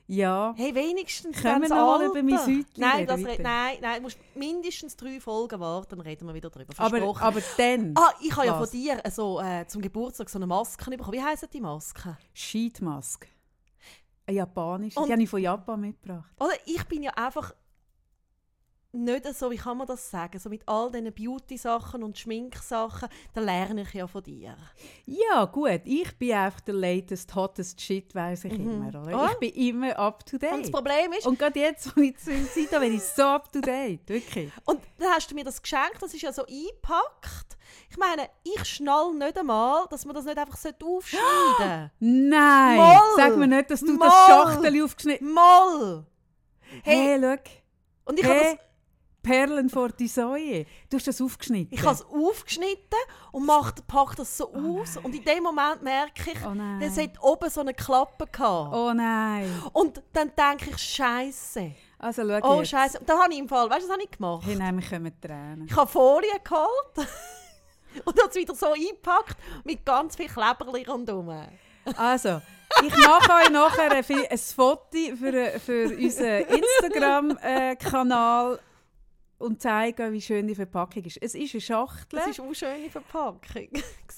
Ja, Hey, wenigstens Können wir noch mal über mein Hütli Nein, reden, nein, nein, du musst mindestens drei Folgen warten, dann reden wir wieder drüber. aber, aber dann ah, ich habe ja von dir äh, so, äh, zum Geburtstag so eine Maske bekommen. Wie heissen die Masken? Sheetmask. Eine japanische, Und- die habe ich von Japan mitgebracht. Oder ich bin ja einfach nicht so, wie kann man das sagen, so mit all diesen Beauty-Sachen und Schminksachen, da lerne ich ja von dir. Ja, gut, ich bin einfach der latest, hottest Shit, weiss ich immer. Oder? Ah. Ich bin immer up to date. Und das Problem ist, Und gerade jetzt, wo ich zu Zeit bin ich so up to date. Wirklich. Und dann hast du mir das geschenkt, das ist ja so eingepackt. Ich meine, ich schnall nicht einmal, dass man das nicht einfach aufschneiden sollte. Nein! Moll! Sag mir nicht, dass du Moll! das Schachtel aufgeschnitten Moll! Hey, schau. Und ich hey, habe das, Perlen vor die Säue. Du hast das aufgeschnitten. ich habe es aufgeschnitten und mach, pack das so aus. Und in dem Moment merke ich, Oh nein. es hat oben so eine Klappe gehabt. Oh nein. Und dann denke ich, Scheiße. Also schau Oh, jetzt. Scheiße. Dann habe ich im Fall, weißt du, was habe ich gemacht? Hey, nein, wir kommen Tränen. Ich habe Folie geholt und habe es wieder so eingepackt mit ganz viel Kleberli rundherum. Also, ich mache euch nachher ein, ein Foto für, für unseren Instagram-Kanal und zeige euch, wie schön die Verpackung ist. Es ist eine Schachtel. Das war eine schöne Verpackung.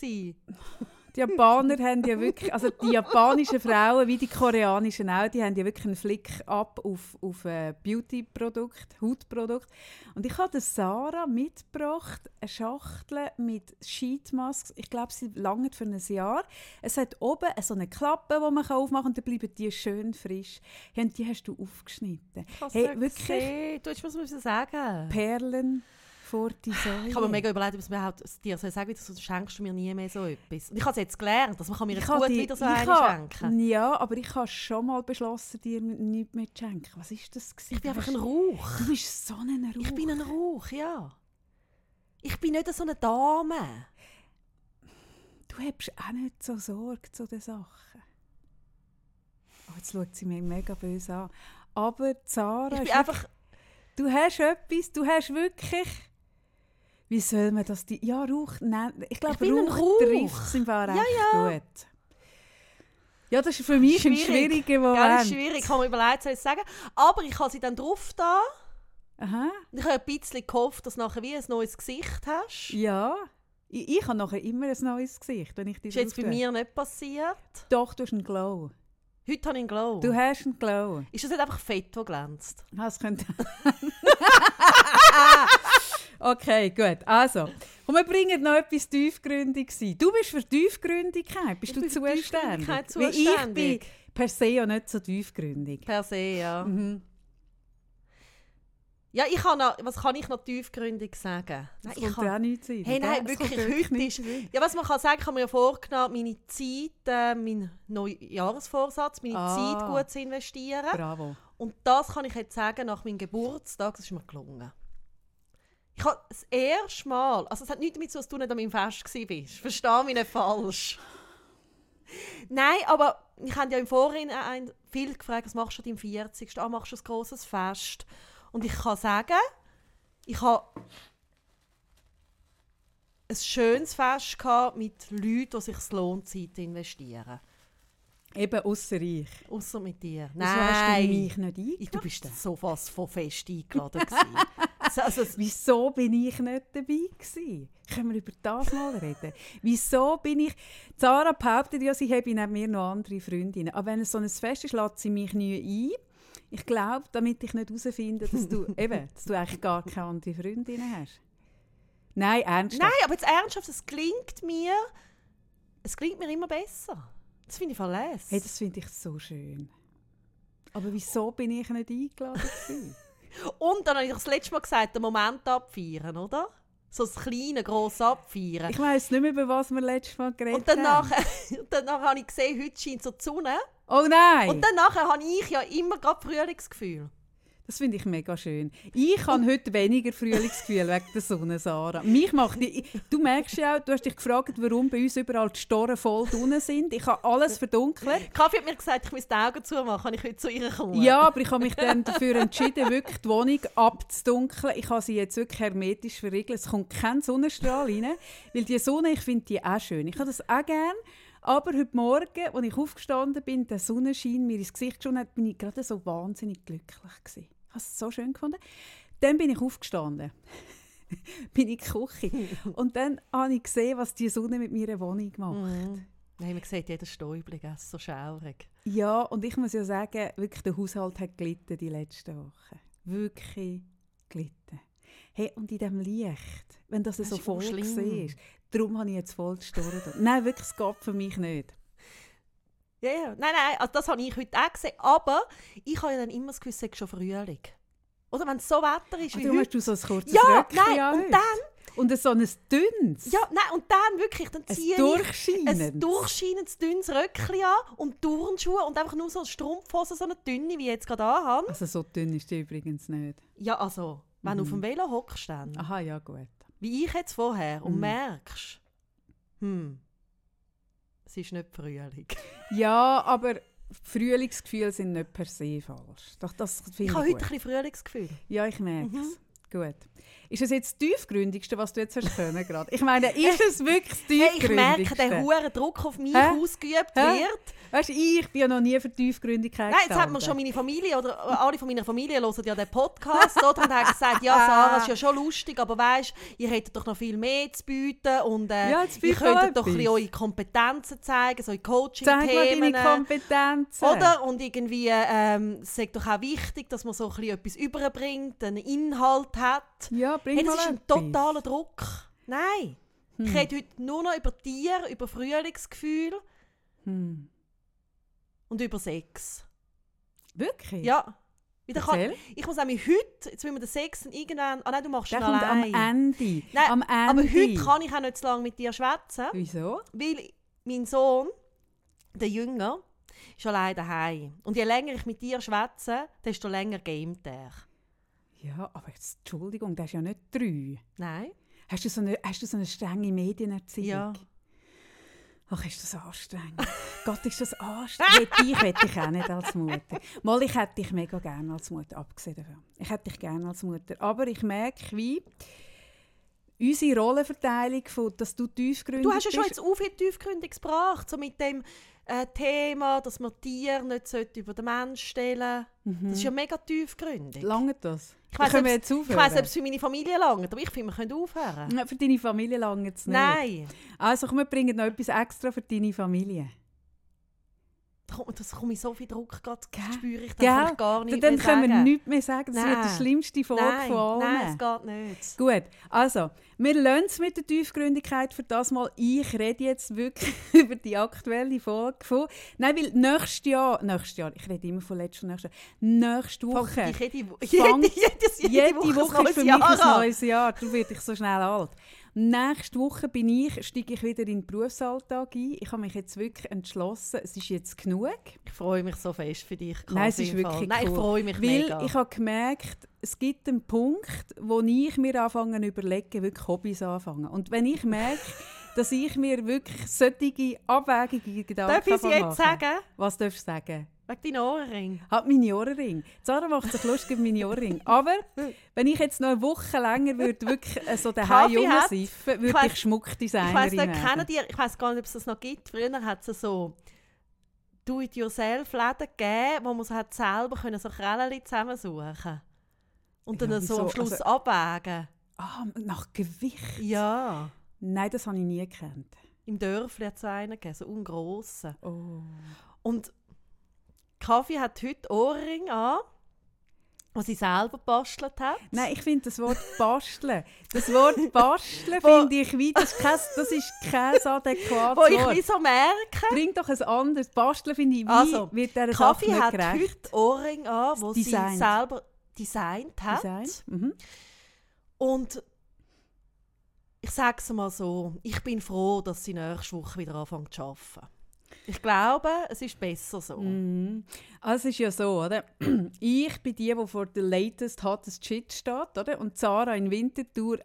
Die Japaner haben ja wirklich, also die japanischen Frauen, wie die koreanischen auch, die haben ja wirklich einen Flick ab auf, auf äh, Beauty-Produkt, Hautprodukt. Und ich habe Sarah mitgebracht, eine Schachtel mit Sheetmasks. Ich glaube, sie lange für ein Jahr. Es hat oben so eine Klappe, die man aufmachen kann und dann bleiben die schön frisch. Hey, und die hast du aufgeschnitten. Hey, wirklich? Du hast was sagen. Perlen Säule. Ich habe mir mega überlegt, ob es überhaupt dir soll sagen soll, schenkst du mir nie mehr so etwas. Und ich habe es jetzt gelernt, dass man mir jetzt gut die, wieder so eine schenken Ja, aber ich habe schon mal beschlossen, dir nichts mehr zu schenken. Was ist das? Gewesen? Ich bin einfach ein Rauch. Du bist so ein Rauch. Ich bin ein Rauch, ja. Ich bin nicht so eine Dame. Du hast auch nicht so Sorge zu den Sachen. Oh, jetzt schaut sie mich mega böse an. Aber Zara... Ich bin einfach... Du hast etwas, du hast wirklich wie soll man das? Die, ja, Rauch nennen. Ich glaube, Rauch, Rauch. trifft es im Fall ja, ja. gut. Ja, das ist für mich schwierig. ein schwieriger Moment. Ja, das ist schwierig. Ich kann mir überlegen, soll ich sagen. Aber ich habe sie dann drauf da. Aha. Ich habe ein bisschen gehofft, dass du nachher wie ein neues Gesicht hast. Ja. Ich, ich habe nachher immer ein neues Gesicht, wenn ich Das ist jetzt bei mir nicht passiert. Doch, du hast einen Glow. Heute habe ich einen Glow. Du hast einen Glow. Ist das nicht einfach Fett, das glänzt? Das könnte... Okay, gut. Also, und wir bringen noch etwas Tiefgründiges ein. Du bist für Tiefgründigkeit, bist ich du zuständig? zuständig. ich bin per se ja nicht so tiefgründig. Per se, ja. Mhm. Ja, ich kann noch, was kann ich noch tiefgründig sagen? Nein, das ich kann auch nichts sein. Hey, nein, wirklich, heute ist... Ja, was man kann sagen, ich habe mir ja vorgenommen, meine Zeit, äh, mein Neujahrsvorsatz, meine ah, Zeit gut zu investieren. Bravo. Und das kann ich jetzt sagen, nach meinem Geburtstag, das ist mir gelungen. Ich habe das erste Mal, also es hat nichts damit zu tun, dass du nicht an meinem Fest warst. Verstehe mich nicht falsch. Nein, aber ich habe ja im Vorhinein viel gefragt, was machst du am 40. Ah, machst du ein grosses Fest? Und ich kann sagen, ich habe ein schönes Fest mit Leuten, die sich lohnt, Zeit zu investieren. Eben außer ich. Außer mit dir. Nein. Also hast du mich nicht eingeladen? Du bist so fast von fest eingeladen. also, wieso bin ich nicht dabei gewesen? Können wir über das mal reden? Wieso bin ich... Sarah behauptet ja, sie habe neben mir noch andere Freundinnen. Aber wenn es so ein Fest ist, lässt sie mich nie ein. Ich glaube, damit ich nicht herausfinde, dass du, eben, dass du eigentlich gar keine andere Freundinnen hast. Nein, ernsthaft. Nein, aber jetzt ernsthaft, es klingt mir... Es klingt mir immer besser. Das finde ich verlässlich. Hey, das finde ich so schön. Aber wieso bin ich nicht eingeladen? Und dann habe ich das letzte Mal gesagt, den Moment abfeiern, oder? So das kleine, grosse Abfeiern. Ich weiss nicht mehr, über was wir letztes Mal geredet und danach, haben. und danach habe ich gesehen, heute scheint so die Sonne. Oh nein! Und danach habe ich ja immer gerade Frühlingsgefühl. Das finde ich mega schön. Ich habe heute weniger Frühlingsgefühl wegen der Sonne, Sarah. Mich macht die, du merkst ja auch, du hast dich gefragt, warum bei uns überall die Storen voll drinnen sind. Ich habe alles verdunkelt. Kaffee hat mir gesagt, ich muss die Augen zumachen, ich heute zu ihr kommen. Ja, aber ich habe mich dann dafür entschieden, wirklich die Wohnung abzudunkeln. Ich habe sie jetzt wirklich hermetisch verriegelt. Es kommt kein Sonnenstrahl rein, weil die Sonne, ich finde die auch schön. Ich habe das auch gerne. Aber heute Morgen, als ich aufgestanden bin, der Sonnenschein mir ins Gesicht geschoben hat, bin ich gerade so wahnsinnig glücklich gewesen. Habe es so schön gefunden. Dann bin ich aufgestanden. bin ich in die Küche. Und dann habe ich gesehen, was die Sonne mit meiner Wohnung macht. Mm. Nein, man sieht jeden Stäubling, es ist so schaurig. Ja, und ich muss ja sagen, wirklich, der Haushalt hat gelitten die letzten Wochen. Wirklich gelitten. Hey, und in diesem Licht, wenn das, das so voll ist, Darum habe ich jetzt voll gestorben. nein, wirklich, es geht für mich nicht. Ja, ja. Nein, nein, also das habe ich heute auch gesehen. Aber ich habe ja dann immer das Gefühl, es ist schon Frühling. Oder wenn es so Wetter ist ah, wie Darum heute. hast du so ein kurzes Ja, Röckchen nein, an und dann... Und so ein dünnes. Ja, nein, und dann wirklich, dann ziehe ich ein durchscheinendes, dünnes Röckchen an und Turnschuhe und einfach nur so eine Strumpfhose, so eine dünne, wie ich jetzt gerade anhabe. Also so dünn ist die übrigens nicht. Ja, also, wenn mhm. du auf dem Velo hockst dann. Aha, ja gut wie ich jetzt vorher, und mhm. merkst, hm, es ist nicht Frühling. ja, aber Frühlingsgefühle sind nicht per se falsch. Doch, das ich, ich habe heute ein bisschen Frühlingsgefühl. Ja, ich merke es. Mhm. Gut. Ist es jetzt das tiefgründigste, was du jetzt hast können gerade? Ich meine, ist es wirklich das Hey, ich merke, tiefgründigste? der hohe Druck auf mich Hä? ausgeübt Hä? wird. Weißt du, ich bin ja noch nie für Tiefgründigkeit Nein, jetzt hat mir gestanden. schon meine Familie oder äh, alle von meiner Familie hören ja den Podcast oder? und haben gesagt, ja Sarah, ist ja schon lustig, aber weißt, ihr hättet doch noch viel mehr zu bieten und äh, Ja, ihr könntet doch ein bisschen eure Kompetenzen zeigen, so in Zeig mal deine Coaching-Themen. Kompetenzen. Oder? Und irgendwie ähm, es ist doch auch wichtig, dass man so ein bisschen etwas überbringt, einen Inhalt hat. Ja, bring Hey, das ist ein totaler Druck. Nein. Hm. Ich rede heute nur noch über Tiere, über Frühlingsgefühl Hm. und über Sex. Wirklich? Ja. Kann, ich muss nämlich heute, jetzt will wir den Sex irgendwann... Ah nein, du machst Der ihn am. Ende. Nein, am Ende. Aber heute kann ich auch nicht so lange mit dir schwätzen, Wieso? weil mein Sohn, der Jünger, ist allein daheim. Und je länger ich mit dir schwätze, desto länger gamet er. Ja, aber jetzt, Entschuldigung, der ist ja nicht drei. Nein? Hast du so eine, hast du so eine strenge Medienerziehung? Ja. Ach, ist das anstrengend. Gott, ist das anstrengend. Ich hätte ich auch nicht als Mutter. Mal, ich hätte dich mega gerne als Mutter, abgesehen davon. Ich hätte dich gerne als Mutter. Aber ich merke, wie unsere Rollenverteilung, von, dass du tiefgründig Du hast ja schon bist. jetzt viel tiefgründig gebracht, so mit dem äh, Thema, dass man Tiere nicht über den Menschen stellen Mhm. Das ist ja mega tiefgründig. Lange das? Ich wir ob's- jetzt Ich aufhören. weiss, ob es für meine Familie langt, aber ich finde, wir können aufhören. Ja, Für deine Familie lange es nicht. Nein. Also komm, wir bringen noch etwas extra für deine Familie. Das kommt mir so viel Druck, gerade Gell? spüre ich, dann kann ich gar nicht Dann mehr können wir sagen. nichts mehr sagen. Das wird die Nein. schlimmste Folge nein, von allen. Nein, es geht nicht. Gut, also, wir lassen es mit der Tiefgründigkeit für das mal. Ich rede jetzt wirklich über die aktuelle Folge von... Nein, weil nächstes Jahr... Nächstes Jahr, ich rede immer von letztes und nächstes Jahr. Nächste Woche... Ich jede, jede, jede, Jede Woche, Woche, ein ist für mich ein Jahr neues Jahr. Du wirst ich so schnell alt. Nächste Woche bin ich, steige ich wieder in den Berufsalltag ein. Ich habe mich jetzt wirklich entschlossen, es ist jetzt genug. Ich freue mich so fest für dich. Nein, es ist wirklich Nein, ich cool. freue mich Weil mega. ich habe gemerkt, es gibt einen Punkt, wo ich mir anfange zu überlegen, wirklich Hobbys anfangen. Und wenn ich merke, dass ich mir wirklich solche abwägige Gedanken Darf ich es jetzt sagen? Was darfst du sagen? Wegen deinen Ohrring. Hat meine Ohrring. Sarah macht sich lustig über meine Ohrring. Aber wenn ich jetzt noch eine Woche länger würde wirklich äh, so daheim Ich würde weiss- ich Schmuckdesignerin Ich weiss nicht, ich weiß gar nicht, ob es das noch gibt. Früher hat es so Do-it-yourself-Läden gegeben, wo man so hat selber können so Krällen zusammensuchen Und dann Ja, so am? Schluss Also- abwägen. Ah, nach Gewicht? Ja. Nein, das habe ich nie gekannt. Im Dörfli hat es so einen gegeben, so einen grossen. Oh. Und Kaffee hat heute Ohrring an, die sie selber gebastelt hat. Nein, ich finde das Wort basteln. Das Wort basteln Wo- finde ich wie, das ist kein, das ist kein adäquates Wo ich wie so merke, Bring doch ein anderes. Basteln finde ich wie, Also, wird dieser Sache Kaffee nicht hat gerecht. heute Ohrring an, die sie Designt. selber designt hat. Design. Mhm. Und ich sage es mal so, ich bin froh, dass sie nächste Woche wieder anfängt zu arbeiten. Ich glaube, es ist besser so. Mhm. Also es ist ja so, oder? Ich bin die, die vor der latest hottest shit steht, oder? Und Sarah in Winterthur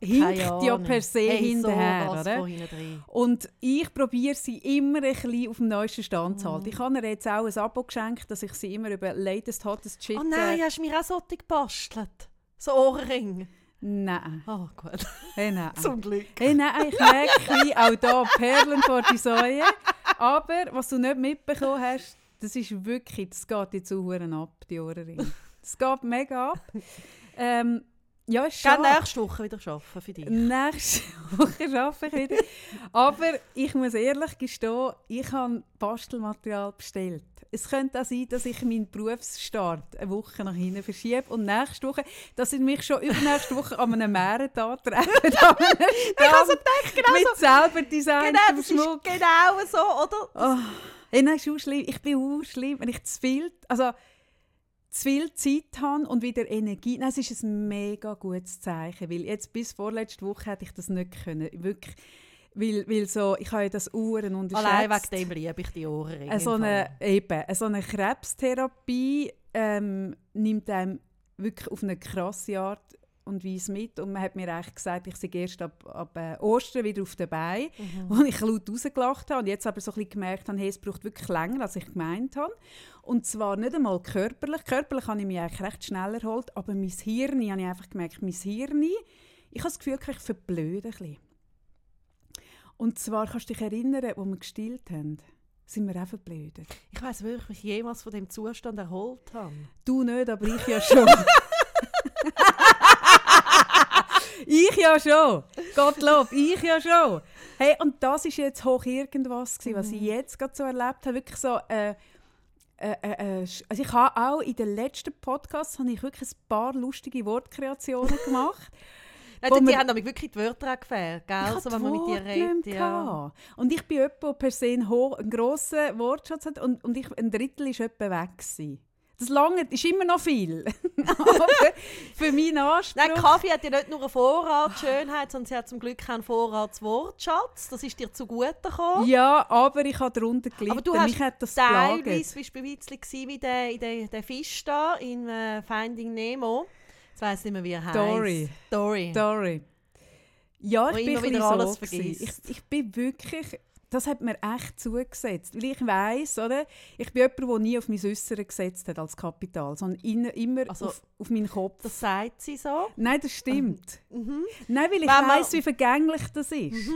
hinkt ja per se hey, hinterher, sowas oder? Und ich probiere sie immer ein bisschen auf dem neuesten Stand zu halten. Ich habe ihr jetzt auch ein Abo geschenkt, dass ich sie immer über latest hottest shit... Oh nein, äh, hast du mir auch so gebastelt? So Ohrring? Nein. Oh gut, Hey, nein. zum Glück. Hey, nein, ich merke auch da Perlen vor die Säue. Aber was du nicht mitbekommen hast, das ist wirklich, das geht jetzt auch ab, die Ohrringe. Das geht mega ab. Ähm, ja, ist schade. nächste Woche wieder arbeiten für dich. Nächste Woche arbeite ich wieder. Aber ich muss ehrlich gestehen, ich habe Bastelmaterial bestellt. Es könnte auch sein, dass ich meinen Berufsstart eine Woche nach hinten verschiebe und nächste Woche, dass ich mich schon übernächste Woche an einem Meerentag treffe. ich habe so gedacht, genau mit so. selber designtem Genau, das ist Schmuck. genau so, oder? Oh, hey, nein, ist auch schlimm. Ich bin auch schlimm, wenn ich zu viel, also zu viel Zeit habe und wieder Energie. Nein, es ist ein mega gutes Zeichen, weil jetzt bis vorletzte Woche hätte ich das nicht können. Wirklich, weil, weil so, ich habe ja das Uhren unterschätzt. Allein wegen dem liebe ich die Ohrringe. Äh, so eine, eben, äh, so eine Krebstherapie ähm, nimmt einem wirklich auf eine krasse Art und weiss mit. Und man hat mir eigentlich gesagt, ich sei erst ab, ab äh, Ostern wieder auf dabei, Mhm. wo ich laut rausgelacht habe. Und jetzt aber so ein bisschen gemerkt habe, hey, es braucht wirklich länger, als ich gemeint habe. Und zwar nicht einmal körperlich. Körperlich habe ich mich eigentlich recht schnell erholt, aber mein Hirn, habe ich einfach gemerkt, mein Hirn, ich habe das Gefühl, ich verblöde ein bisschen. Und zwar kannst du dich erinnern, wo wir gestillt haben, sind wir auch verblödet. Ich weiß wirklich, wie ich jemals von dem Zustand erholt habe. Du nicht, aber ich ja schon. ich ja schon. Gottlob, ich ja schon. Hey, und das ist jetzt hoch irgendwas gewesen, was ich jetzt gerade so erlebt habe. Wirklich so, äh, äh, äh, äh, also ich habe auch in den letzten Podcasts habe ich wirklich ein paar lustige Wortkreationen gemacht. Nein, die, wir- haben aber wirklich die Wörter auch gefehlt, gell? Ich so, wenn man mit dir redet. Ja. Und ich bin jemand, der per se einen, ho- einen grossen Wortschatz hat und, und ich, ein Drittel war etwa weg. Gewesen. Das lange ist immer noch viel. Aber für meinen Anspruch... Nein, Kaffee hat ja nicht nur einen Vorrat Schönheit, sondern sie hat zum Glück auch einen Vorrat Wortschatz. Das ist dir zugute gekommen. ja, aber ich habe darunter gelitten. Aber du hast Mich hat das. Teilweise bist du ein bisschen wie der, in der, der Fisch da in äh, Finding Nemo. Jetzt weiss nicht mehr, wie er heißt. Dory. Dory. Sorry. Ja, Wo ich bin immer ein wieder alles vergisst. Ich, ich bin wirklich... Das hat mir echt zugesetzt. Weil ich weiss, oder? Ich bin jemand, der nie auf mein Äußere gesetzt hat als Kapital, sondern in- immer Also, auf, auf meinen Kopf. Das sagt sie so. Nein, das stimmt. Mhm. Nein, weil ich weiss, wie vergänglich das ist.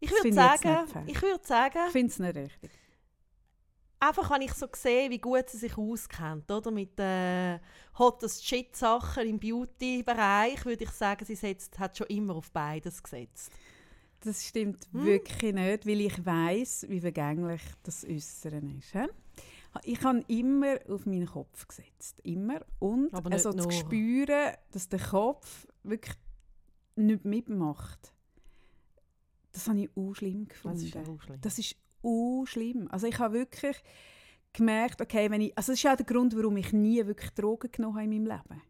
Ich würde finde ich jetzt sagen, ich würde sagen, Ich finde es nicht richtig. einfach wenn ich so sehe, wie gut sie sich auskennt, oder? Mit äh, hottest Shit Sachen im Beauty-Bereich, würde ich sagen, sie setzt, hat schon immer auf beides gesetzt. Das stimmt Hm? wirklich nicht, weil ich weiss, wie vergänglich das Äußere ist. hä? Ich habe immer auf meinen Kopf gesetzt. Immer. Und Aber also zu spüren, dass der Kopf wirklich nicht mitmacht. Das habe ich auch schlimm gefunden. Das ist auch schlimm. Das ist auch schlimm. Also ich habe wirklich gemerkt, okay, wenn ich, also das ist auch der Grund, warum ich nie wirklich Drogen genommen habe in meinem Leben.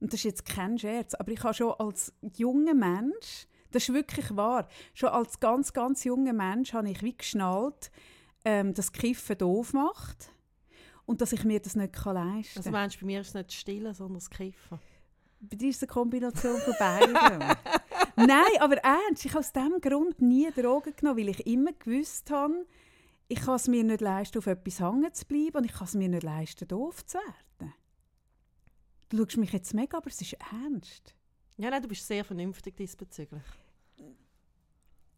Und das ist jetzt kein Scherz, aber ich habe schon als junger Mensch, das ist wirklich wahr, schon als ganz, ganz junger Mensch habe ich wie geschnallt, ähm, dass Kiffen doof macht und dass ich mir das nicht kann leisten kann. Also meinst du, bei mir ist es nicht Stillen, sondern das Kiffen? Bei dir ist es eine Kombination von beiden. Nein, aber ernst, ich habe aus diesem Grund nie Drogen genommen, weil ich immer gewusst habe, ich kann es mir nicht leisten, auf etwas hängen zu bleiben und ich kann es mir nicht leisten, doof zu werden. Du schaust mich jetzt mega, aber es ist ernst. Ja, nein, du bist sehr vernünftig diesbezüglich.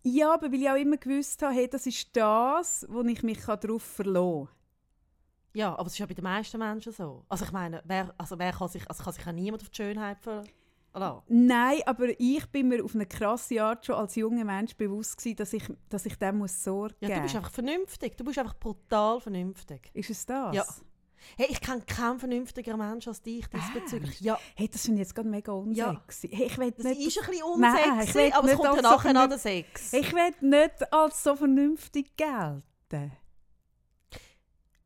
Ja, aber weil ich auch immer gewusst habe, hey, das ist das, wo ich mich darauf verlassen kann. Ja, aber es ist ja bei den meisten Menschen so. Also ich meine, wer, also wer kann sich, also kann sich auch niemand auf die Schönheit verlassen? Nein, aber ich bin mir auf eine krasse Art schon als junger Mensch bewusst gewesen, dass ich, dass ich dem muss Sorge Ja, geben du bist einfach vernünftig. Du bist einfach brutal vernünftig. Ist es das? Ja. Hey, ich kenne keinen vernünftigeren Menschen als dich diesbezüglich. Ja, Hey, das finde ich jetzt gerade mega unsexy. Hey, ich das nicht, ist ein bisschen Nein, ich unsexy, will aber es kommt ja als so nachher an den Sex. Ich will nicht als so vernünftig gelten.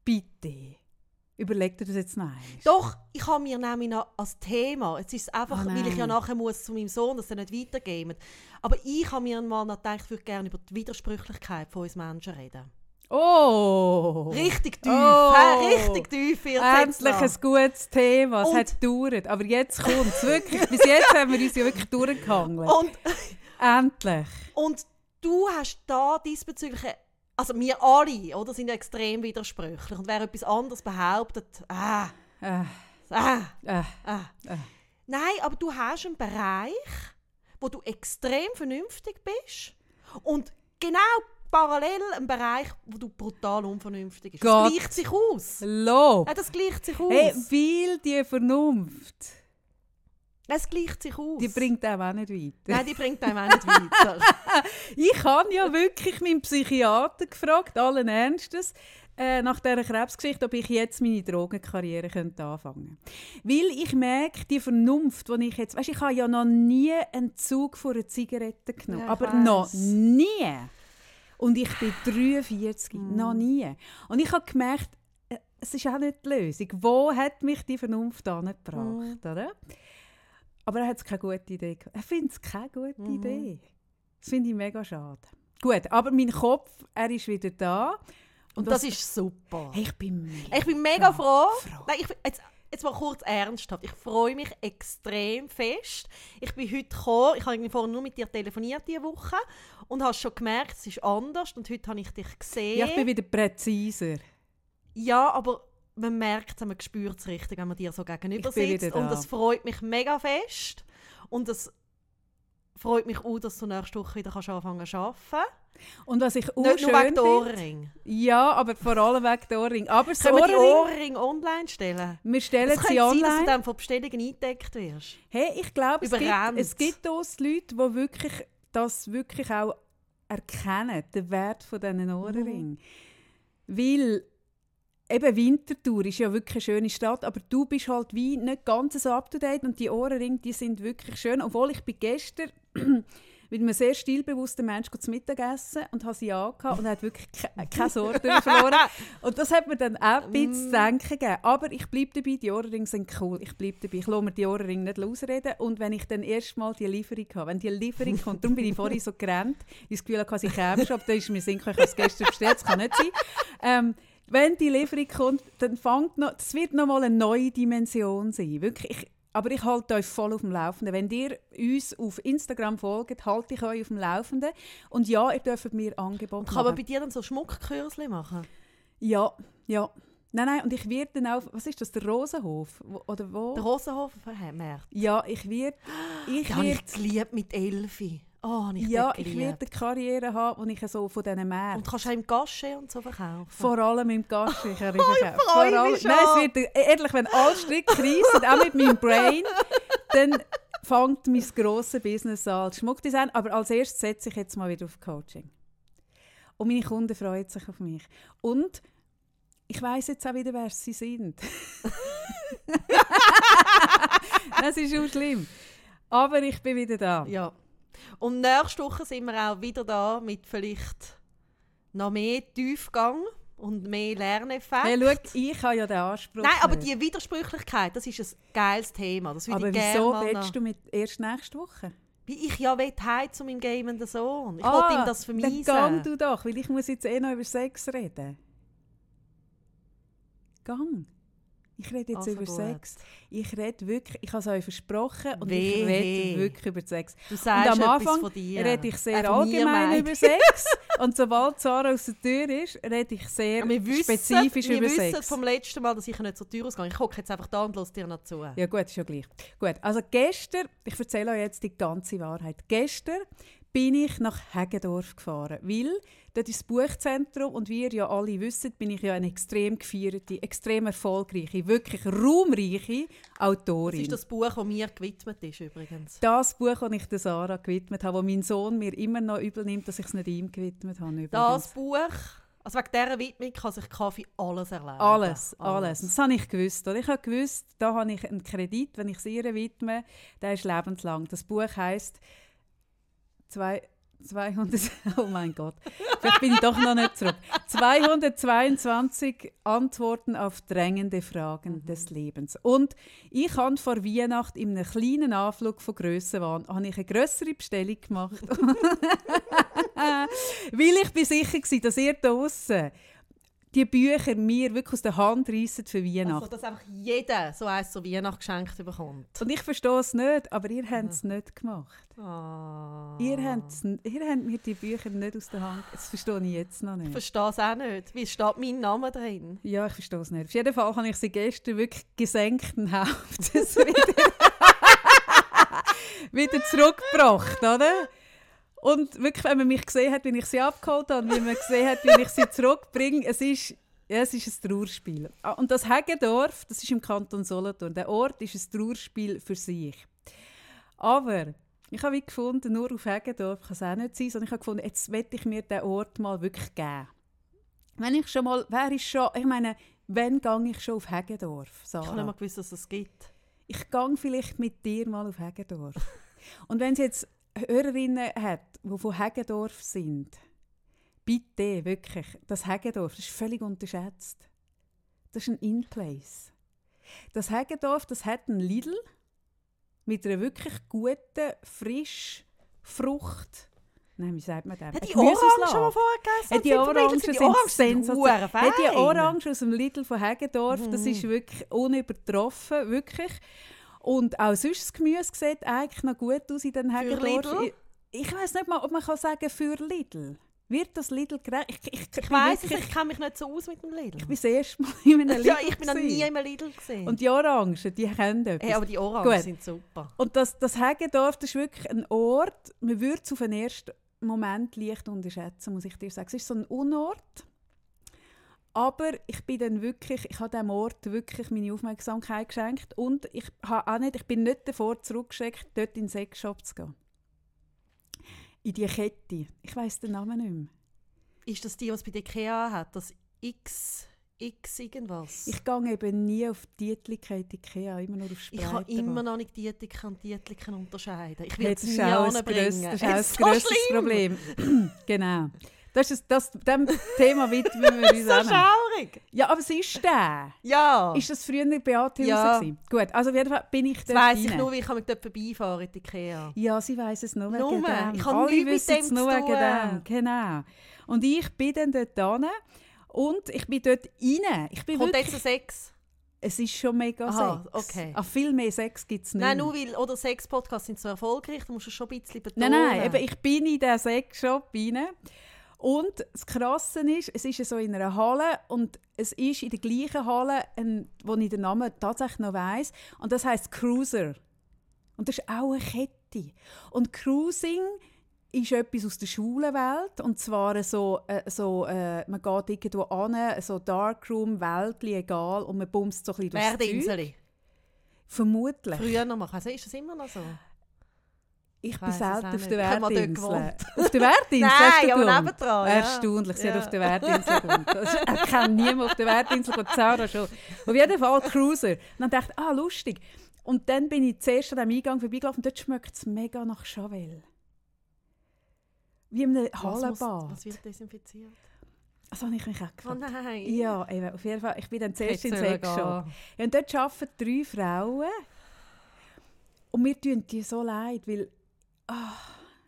Bitte. Überleg dir das jetzt noch einmal. Doch, ich habe mir nämlich noch als Thema, jetzt ist es einfach, Oh weil ich ja nein. nachher muss zu meinem Sohn, dass er nicht weitergeben. Aber ich habe mir mal noch gedacht, ich würde gerne über die Widersprüchlichkeit von uns Menschen reden. Oh! Richtig tief, Oh. hä? richtig tief Endlich ein gutes Thema. Es Und- hat gedauert. Aber jetzt kommt es wirklich. Bis jetzt haben wir uns ja wirklich durchgehangelt. Und, Endlich. und du hast da diesbezüglich, also wir alle, oder, sind ja extrem widersprüchlich. Und wer etwas anderes behauptet, ah, Äh, ah, äh, ah. äh. Nein, aber du hast einen Bereich, wo du extrem vernünftig bist und genau parallel einen Bereich, wo du brutal unvernünftig bist. Gott. Das gleicht sich aus. Lob. Ja, das gleicht sich aus. Hey, weil die Vernunft, Es gleicht sich aus. die bringt auch, auch nicht weiter. Nein, die bringt einem auch nicht weiter. Ich habe ja wirklich meinen Psychiater gefragt, allen Ernstes, äh, nach dieser Krebsgeschichte, ob ich jetzt meine Drogenkarriere könnte anfangen könnte. Weil ich merke, die Vernunft, die ich jetzt... Weißt, ich habe ja noch nie einen Zug von einer Zigarette genommen. Ja, aber weiss. noch nie. Und ich bin 43, Mm. noch nie. Und ich habe gemerkt, äh, es ist auch nicht die Lösung. Wo hat mich die Vernunft angebracht, Mm. oder? Aber er hat es keine gute Idee gehabt. Er findet es keine gute Mhm. Idee. Das finde ich mega schade. Gut, aber mein Kopf, er ist wieder da. Und was- das ist super. Hey, ich bin mega, Ich bin mega froh. froh. Nein, ich, jetzt, jetzt mal kurz ernsthaft. Ich freue mich extrem fest. Ich bin heute gekommen, ich habe vorhin nur mit dir telefoniert diese Woche und habe schon gemerkt, es ist anders und heute habe ich dich gesehen. Ja, ich bin wieder präziser. Ja, aber man merkt es, man spürt es richtig, wenn man dir so gegenüber sitzt. wieder Und da. das freut mich mega fest. Und es freut mich auch, dass du nächste Woche wieder kannst anfangen zu arbeiten Und was ich auch Nicht nur wegen der Ohrring. ja, aber vor allem wegen der Ohrring. Aber Können wir die Ohrring, online stellen? wir stellen sie könnte sein, dass du online. dann von Bestellungen eingedeckt wirst. Hey, ich glaube, es gibt, es gibt uns Leute, die wirklich, das wirklich auch erkennen, den Wert von diesen Ohrringen. Weil eben Winterthur ist ja wirklich eine schöne Stadt, aber du bist halt wie nicht ganz so up to date und die Ohrringe, die sind wirklich schön. Obwohl ich bin gestern mit einem sehr stilbewussten Menschen zu Mittag essen und habe sie angehabt und hat wirklich ke keine Sorge verloren. Und das hat mir dann auch ein bisschen zu denken gegeben. Aber ich bleibe dabei, die Ohrringe sind cool. Ich bleibe dabei. Ich lasse mir die Ohrringe nicht ausreden. Und wenn ich dann erst mal die Lieferung habe, wenn die Lieferung kommt, darum bin ich vorhin so gerannt, ich das Gefühl hatte, ich käme schon, aber dann ist mir Sinn, ich habe es gestern bestellt, das kann nicht sein. Ähm, wenn die Lieferung kommt, dann fängt noch, das wird noch mal eine neue Dimension sein. Wirklich, ich, aber ich halte euch voll auf dem Laufenden. Wenn ihr uns auf Instagram folgt, halte ich euch auf dem Laufenden. Und ja, ihr dürft mir Angebote Kann man machen. bei dir dann so Schmuckkursli machen? Ja, ja. Nein, nein, und ich werde dann auch, was ist das, der Rosenhof? Wo, oder wo? Der Rosenhof verhämmert. ja, ich werde, ich Ja, werde, ich geliebt mit Elfi. Oh, ich ja, ich werde eine Karriere haben, wo ich so von diesen Und Märkten, kannst du auch im Gasche und so verkaufen? vor allem im Gast, ich habe freu vor allem, mich nein, es wird, ehrlich, wenn alle Stricke reissen, auch mit meinem Brain, dann fängt mein grosses Business an als Schmuckdesign. Aber als erstes setze ich jetzt mal wieder auf Coaching. Und meine Kunden freuen sich auf mich. Und ich weiß jetzt auch wieder, wer sie sind. das ist schon schlimm. Aber ich bin wieder da. Ja. Und nächste Woche sind wir auch wieder da mit vielleicht noch mehr Tiefgang und mehr Lerneffekt. Hey, schau, ich habe ja den Anspruch. Nein, aber nicht. die Widersprüchlichkeit, das ist ein geiles Thema. Das aber ich wieso willst du mit erst nächste Woche? Weil ich ja will heim zu meinem gamenden Sohn. Ich Ah, wollte ihm das Dann vermeisen. gang du doch, weil ich muss jetzt eh noch über Sex reden. Gang. Ich rede jetzt Also über gut. Sex. Ich rede wirklich, ich habe es euch versprochen und Wehe. ich rede wirklich über Sex. Du Und sagst am etwas Anfang von dir. rede ich sehr Äh, allgemein über. Sex. und sobald Sarah aus der Tür ist, rede ich sehr wir wissen, spezifisch wir über wissen Sex. vom letzten Mal, dass ich nicht zur Tür ausgehe. Ich gucke jetzt einfach da und lasse dir noch zu. Ja gut, ist ja gleich. Gut, also gestern, ich erzähle euch jetzt die ganze Wahrheit. Gestern bin ich nach Heggendorf gefahren, weil dort ist das Buchzentrum und wie ihr ja alle wisst, bin ich ja eine extrem gefeierte, extrem erfolgreiche, wirklich ruhmreiche Das Autorin. ist das Buch, das mir gewidmet ist übrigens. Das Buch, das ich der Sarah gewidmet habe, wo mein Sohn mir immer noch übel nimmt, dass ich es nicht ihm gewidmet habe. Übrigens. Das Buch, also wegen dieser Widmung kann sich Kaffee alles erlauben. Alles, alles. Das habe ich gewusst. Oder? Ich habe gewusst, da habe ich einen Kredit, wenn ich es ihr widme, der ist lebenslang. Das Buch heisst zwei, 200, oh mein Gott, vielleicht bin ich doch noch nicht zurück. 222 Antworten auf drängende Fragen des Lebens. Und ich habe vor Weihnachten in einem kleinen Anflug von Grössenwahn habe ich eine grössere Bestellung gemacht. Weil ich bin sicher war, dass ihr da draussen die Bücher mir wirklich aus der Hand reissen für Weihnachten. Also, dass einfach jeder so eins zur Weihnacht geschenkt bekommt. Und ich verstehe es nicht, aber ihr habt es nicht gemacht. Ah. Ihr, habt's, ihr habt mir die Bücher nicht aus der Hand. Das verstehe ich jetzt noch Ich nicht. verstehe es auch nicht. Wie steht mein Name drin? Ja, ich verstehe es nicht. Auf jeden Fall habe ich sie gestern wirklich gesenkten Hauptes wieder, wieder zurückgebracht, oder? Und wirklich, wenn man mich gesehen hat, wie ich sie abgeholt habe, und wie man gesehen hat, wie ich sie zurückbringe, es ist, ja, es ist ein Trauerspiel. Ah, Und das Heggendorf, das ist im Kanton Solothurn, der Ort ist ein Trauerspiel für sich. Aber ich habe gefunden, nur auf Heggendorf kann es auch nicht sein, sondern ich habe gefunden, jetzt möchte ich mir den Ort mal wirklich geben. Wenn ich schon mal, wer ist schon, ich meine, wann gehe ich schon auf Heggendorf, Ich habe nicht Sarah? mal gewusst, dass es gibt. Ich gehe vielleicht mit dir mal auf Heggendorf. Und wenn es jetzt Hörerinnen hat, die von Heggendorf sind, bitte, wirklich, das Heggendorf, das ist völlig unterschätzt. Das ist ein In-Place. Das Heggendorf, das hat einen Lidl mit einer wirklich guten, frisch Frucht. nein, wie sagt man dem? Hat die Orangen schon mal vorher gegessen? Hey, die Orangen sind sind sensationell. Hey, die. Orangen aus dem Lidl von Heggendorf, das Mhm. ist wirklich unübertroffen, wirklich. Und auch sonst das Gemüse sieht eigentlich noch gut aus in den. Lidl? Ich, ich weiß nicht mal, ob man kann sagen für Lidl. Wird das Lidl gerecht? Ich, ich, Ich bin weiss es, ich kenne mich nicht so aus mit dem Lidl. Ich bin das erste Mal in einem Lidl. ja, ich bin noch nie in einem Lidl gesehen. Und die Orangen, die kennen etwas. hey, aber die Orangen Gut. sind super. Und das, das Heggendorf, das ist wirklich ein Ort, man würde es auf den ersten Moment leicht unterschätzen, muss ich dir sagen. Es ist so ein Unort, aber ich bin dann wirklich, ich habe diesem Ort wirklich meine Aufmerksamkeit geschenkt und ich, habe auch nicht, ich bin nicht davor zurückgeschreckt, dort in den Sexshop zu gehen. In die Kette. Ich weiß den Namen nicht mehr. Ist das die, was bei der IKEA hat? Das X, X irgendwas? Ich gehe eben nie auf die Tietlichkeit Ikea, immer nur auf Ich kann Spreiten. immer noch nicht Dietiker und Dietliken unterscheiden. Ich will es nie anbringen. das ist auch ein Es ist so grösseres schlimm. Problem. genau. Das ist das, dem Thema widmen wir uns So schaurig. Ja, aber es ist der. Ja. Ist das früher Beate Ja. ja. Gut, also auf jeden Fall bin ich dort weiss ich nur, wie ich mit dort vorbeifahren in die IKEA. Ja, sie weiss es nur Nur. wegen dem. Ich habe nichts mit dem nur zu tun. dem. Genau. Und ich bin dann dort hin und ich bin dort rein. Ich bin Kommt wirklich, Sex? es ist schon mega Aha, Sex. okay. Ach, viel mehr Sex gibt es nicht. Nein, nur weil oder Sex-Podcasts sind so erfolgreich, da musst du schon ein bisschen betonen. Nein, nein, eben, ich bin in diesen Sexshop rein. Und das Krasse ist, es ist so in einer Halle und es ist in der gleichen Halle, wo ich den Namen tatsächlich noch weiss. Und das heißt Cruiser. Und das ist auch eine Kette. Und Cruising ist etwas aus der Schulenwelt. Und zwar so, äh, so äh, man geht irgendwo an, so Darkroom, Weltli, egal, und man bumst so ein bisschen durchs. Vermutlich. Früher noch mal. Also, ist das immer noch so? Ich Ich bin selten auf der Wertinsel. Auf der Wertinsel? Nein, aber nebendran. ja. Erstaunlich, sie Ja. hat auf der Wertinsel gewohnt. Ich kenne niemanden auf der Wertinsel, und Sarah schon. Auf jeden Fall Cruiser. Und dann dachte ich, ah, lustig. Und dann bin ich zuerst an diesem Eingang vorbeigelaufen und dort schmeckt es mega nach Chavel. Wie in einem Was, muss, Hallenbad. was wird desinfiziert? Das habe ich mich auch Oh gefragt. nein. Ja, eben, auf jeden Fall. Ich bin dann zuerst in Sexshop. gehen. Ja, und dort arbeiten drei Frauen. Und mir tun die so leid, weil... ah,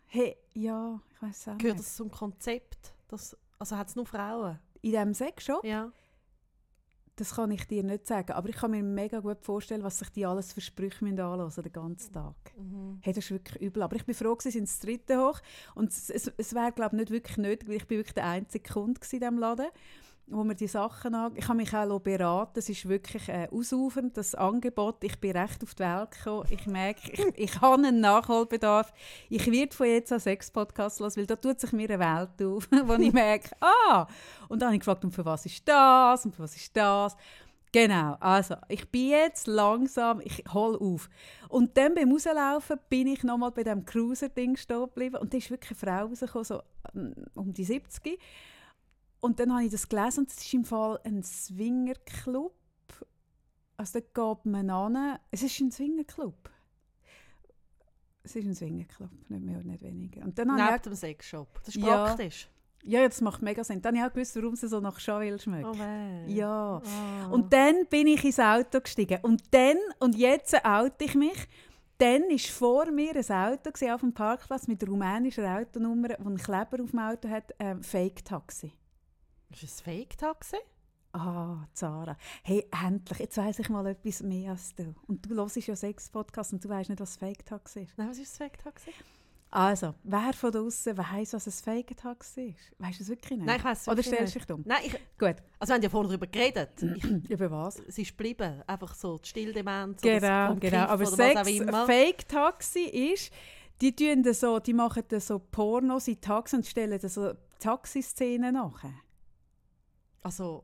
hey, ja, ich weiß auch Gehört nicht. das zum Konzept? Das, also hat es nur Frauen? In diesem Sexshop? Ja. Das kann ich dir nicht sagen. Aber ich kann mir mega gut vorstellen, was sich die alles für Sprüche anhören den ganzen Tag. Mhm. Hey, das ist wirklich übel. Aber ich bin froh, sie sind ins dritte hoch. Und es, es, es wäre, glaube ich, nicht wirklich nötig, weil ich bin wirklich der einzige Kunde in diesem Laden, wo mir die Sachen an. Ich habe mich auch beraten. Es ist wirklich äh, ausufernd, das Angebot. Ich bin recht auf die Welt gekommen. Ich merke, ich, ich habe einen Nachholbedarf. Ich werde von jetzt an sechs Podcasts los, weil da tut sich mir eine Welt auf, wo ich merke, ah! Und dann habe ich gefragt, und für was ist das? Und für was ist das? Genau, also ich bin jetzt langsam, ich hole auf. Und dann beim Rauslaufen bin ich nochmal bei dem Cruiser-Ding stehen geblieben und da ist wirklich eine Frau rausgekommen, so ähm, um die 70. Und dann habe ich das gelesen und es ist im Fall ein Swingerclub. Also da geht man an. Es ist ein Swingerclub. Es ist ein Swingerclub, nicht mehr und nicht weniger. Und dann Neben dem Sexshop. Das ist Ja. praktisch. ja, das macht mega Sinn. Dann habe ich auch gewusst, warum sie so nach Chavel schmeckt. Oh weh. Ja. Ah. Und dann bin ich ins Auto gestiegen. Und dann, und jetzt oute ich mich, dann war vor mir ein Auto auf dem Parkplatz mit rumänischer Autonummer, das einen Kleber auf dem Auto hat, ähm, Fake-Taxi. Ist es ein Fake-Taxi? Ah, Zara. Hey, endlich, jetzt weiss ich mal etwas mehr als du. Und du hörst ja sechs Podcasts und du weißt nicht, was Fake-Taxi ist. Nein, was ist ein Fake-Taxi? Also, wer von draußen weiss, was ein Fake-Taxi ist? Weißt du es wirklich nicht? Nein, ich weiss es Oder stellst du dich dumm? Nein, ich, Gut, also wir haben ja vorhin darüber geredet. Ich, über was? es ist geblieben. Einfach so die Stilldemenz Genau, oder genau. Kiff Aber Sex. Fake-Taxi ist, die, tun so, die machen so Pornos in Taxi und stellen so Taxiszenen nach. Also,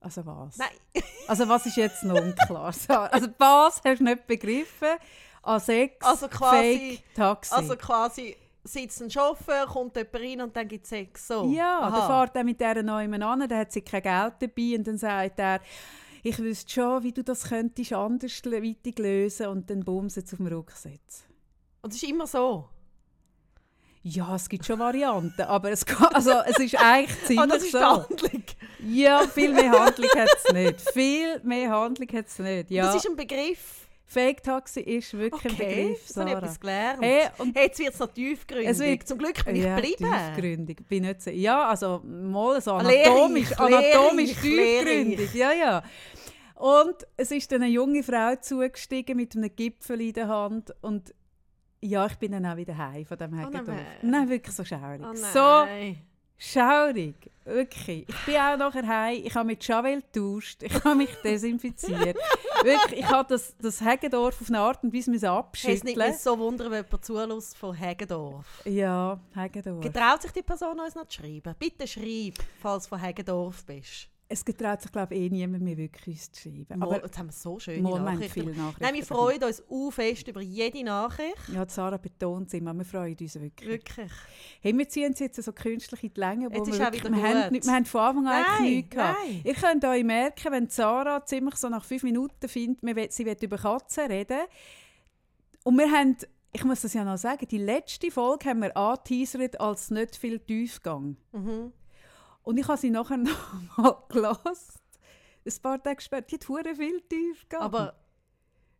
Also was? nein. Also was ist jetzt noch unklar? So, also was hast du nicht begriffen an Sex, Also quasi- Fake-Taxi? Also quasi sitzt ein Chauffeur, kommt jemand rein und dann gibt es Sex. So. ja, Aha. dann fährt er mit dieser neuen an, dann hat sie kein Geld dabei und dann sagt er, ich wüsste schon, wie du das könntest anders lösen und dann bumst auf dem Rücksitz. Und es ist immer so. Ja, es gibt schon Varianten, aber es, kann, also, es ist eigentlich ziemlich Ah, das ist so. Handlung. Ja, viel mehr Handlung hat es nicht. Viel mehr Handlung hat es nicht. Ja. Das ist ein Begriff. Fake Taxi ist wirklich ein Okay, Begriff, jetzt habe ich Sarah. etwas gelernt. Hey, und Hey, jetzt wird es noch tiefgründig. Es wird- Zum Glück bin ich ja, geblieben. tiefgründig. Bin nicht so, ja, also mal so anatomisch, anatomisch lehrreich, tiefgründig. Ja, ja. Und es ist dann eine junge Frau zugestiegen mit einem Gipfel in der Hand und ja, ich bin dann auch wieder heim von dem Heggendorf. nein. nein, wirklich so schaurig. Oh so schaurig, wirklich. Ich bin auch nachher heim, ich habe mit Javel getauscht, ich habe mich desinfiziert. wirklich, ich habe das, das Heggendorf auf eine Art und Weise müssen Es nicht abschütteln. mehr so wundern, wenn jemand zulässt von Heggendorf. Ja, Heggendorf. Getraut sich die Person uns noch zu schreiben? Bitte schreib, falls du von Heggendorf bist. Es getraut sich, glaube ich, eh niemand mehr wirklich uns zu schreiben. Aber Aber jetzt haben wir so schöne mal, Nachrichten. viele Nachrichten. Nein, wir freuen uns auch fest über jede Nachricht. Ja, Sarah betont es immer, wir freuen uns wirklich. Wirklich. Hey, wir ziehen es jetzt so künstlich in die Länge, wo Jetzt wir, ist auch wirklich, wir, haben, wir haben von Anfang an eigentlich Nein, nichts gehabt. nein. Ihr könnt euch merken, wenn Sarah ziemlich so nach fünf Minuten findet, sie will über Katzen reden. Und wir haben, ich muss das ja noch sagen, die letzte Folge haben wir angeteasert als nicht viel Tiefgang. Mhm. Und ich habe sie nachher noch mal gelassen. Ein paar Tage später, die hat viel Tiefgang. Aber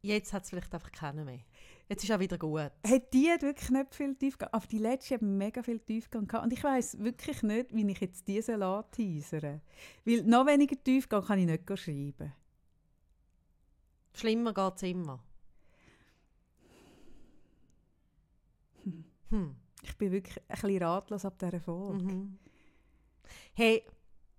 jetzt hat es vielleicht einfach keinen mehr. Jetzt ist auch wieder gut. Hey, die hat wirklich nicht viel Tiefgang. Aber die letzte hat mega viel Tiefgang gehabt. Und ich weiss wirklich nicht, wie ich jetzt diese teasere. Weil noch weniger Tiefgang kann ich nicht schreiben. Schlimmer geht es immer. Hm. Ich bin wirklich ein bisschen ratlos ab dieser Folge. Mhm. Hey,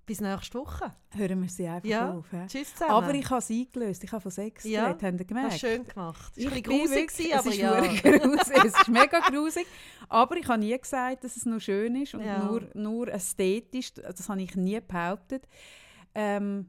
bis nächste Woche. Hören wir sie einfach Ja. auf. He? Tschüss zusammen. Aber ich habe es eingelöst. Ich habe von Sex Ja, geredet. Habt ihr Hast gemerkt? schön gemacht. Es Ich war ein grusig, aber es ja. grusig. es ist mega grusig. Aber ich habe nie gesagt, dass es nur schön ist und Ja. nur, nur ästhetisch. Das habe ich nie behauptet. Ähm,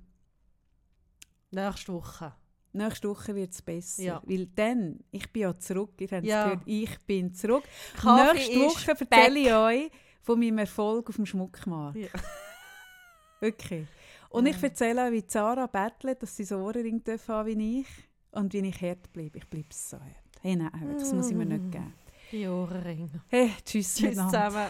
Nächste Woche. Nächste Woche wird es besser. Ja. Weil dann, ich bin ja zurück, ihr habt es Ja. gehört, ich bin zurück. Kaffee Nächste Woche erzähle ich euch von meinem Erfolg auf dem Schmuckmarkt. Ja. Wirklich. Und ich Ja. erzähle auch, wie Sarah bettelt, dass sie so Ohrring haben wie ich. Und wie ich hart bleibe. Ich bleibe so hart. Hey, nein, das muss ich mir nicht geben. Die Ohrenringe. Hey, tschüss, Tschüss zusammen.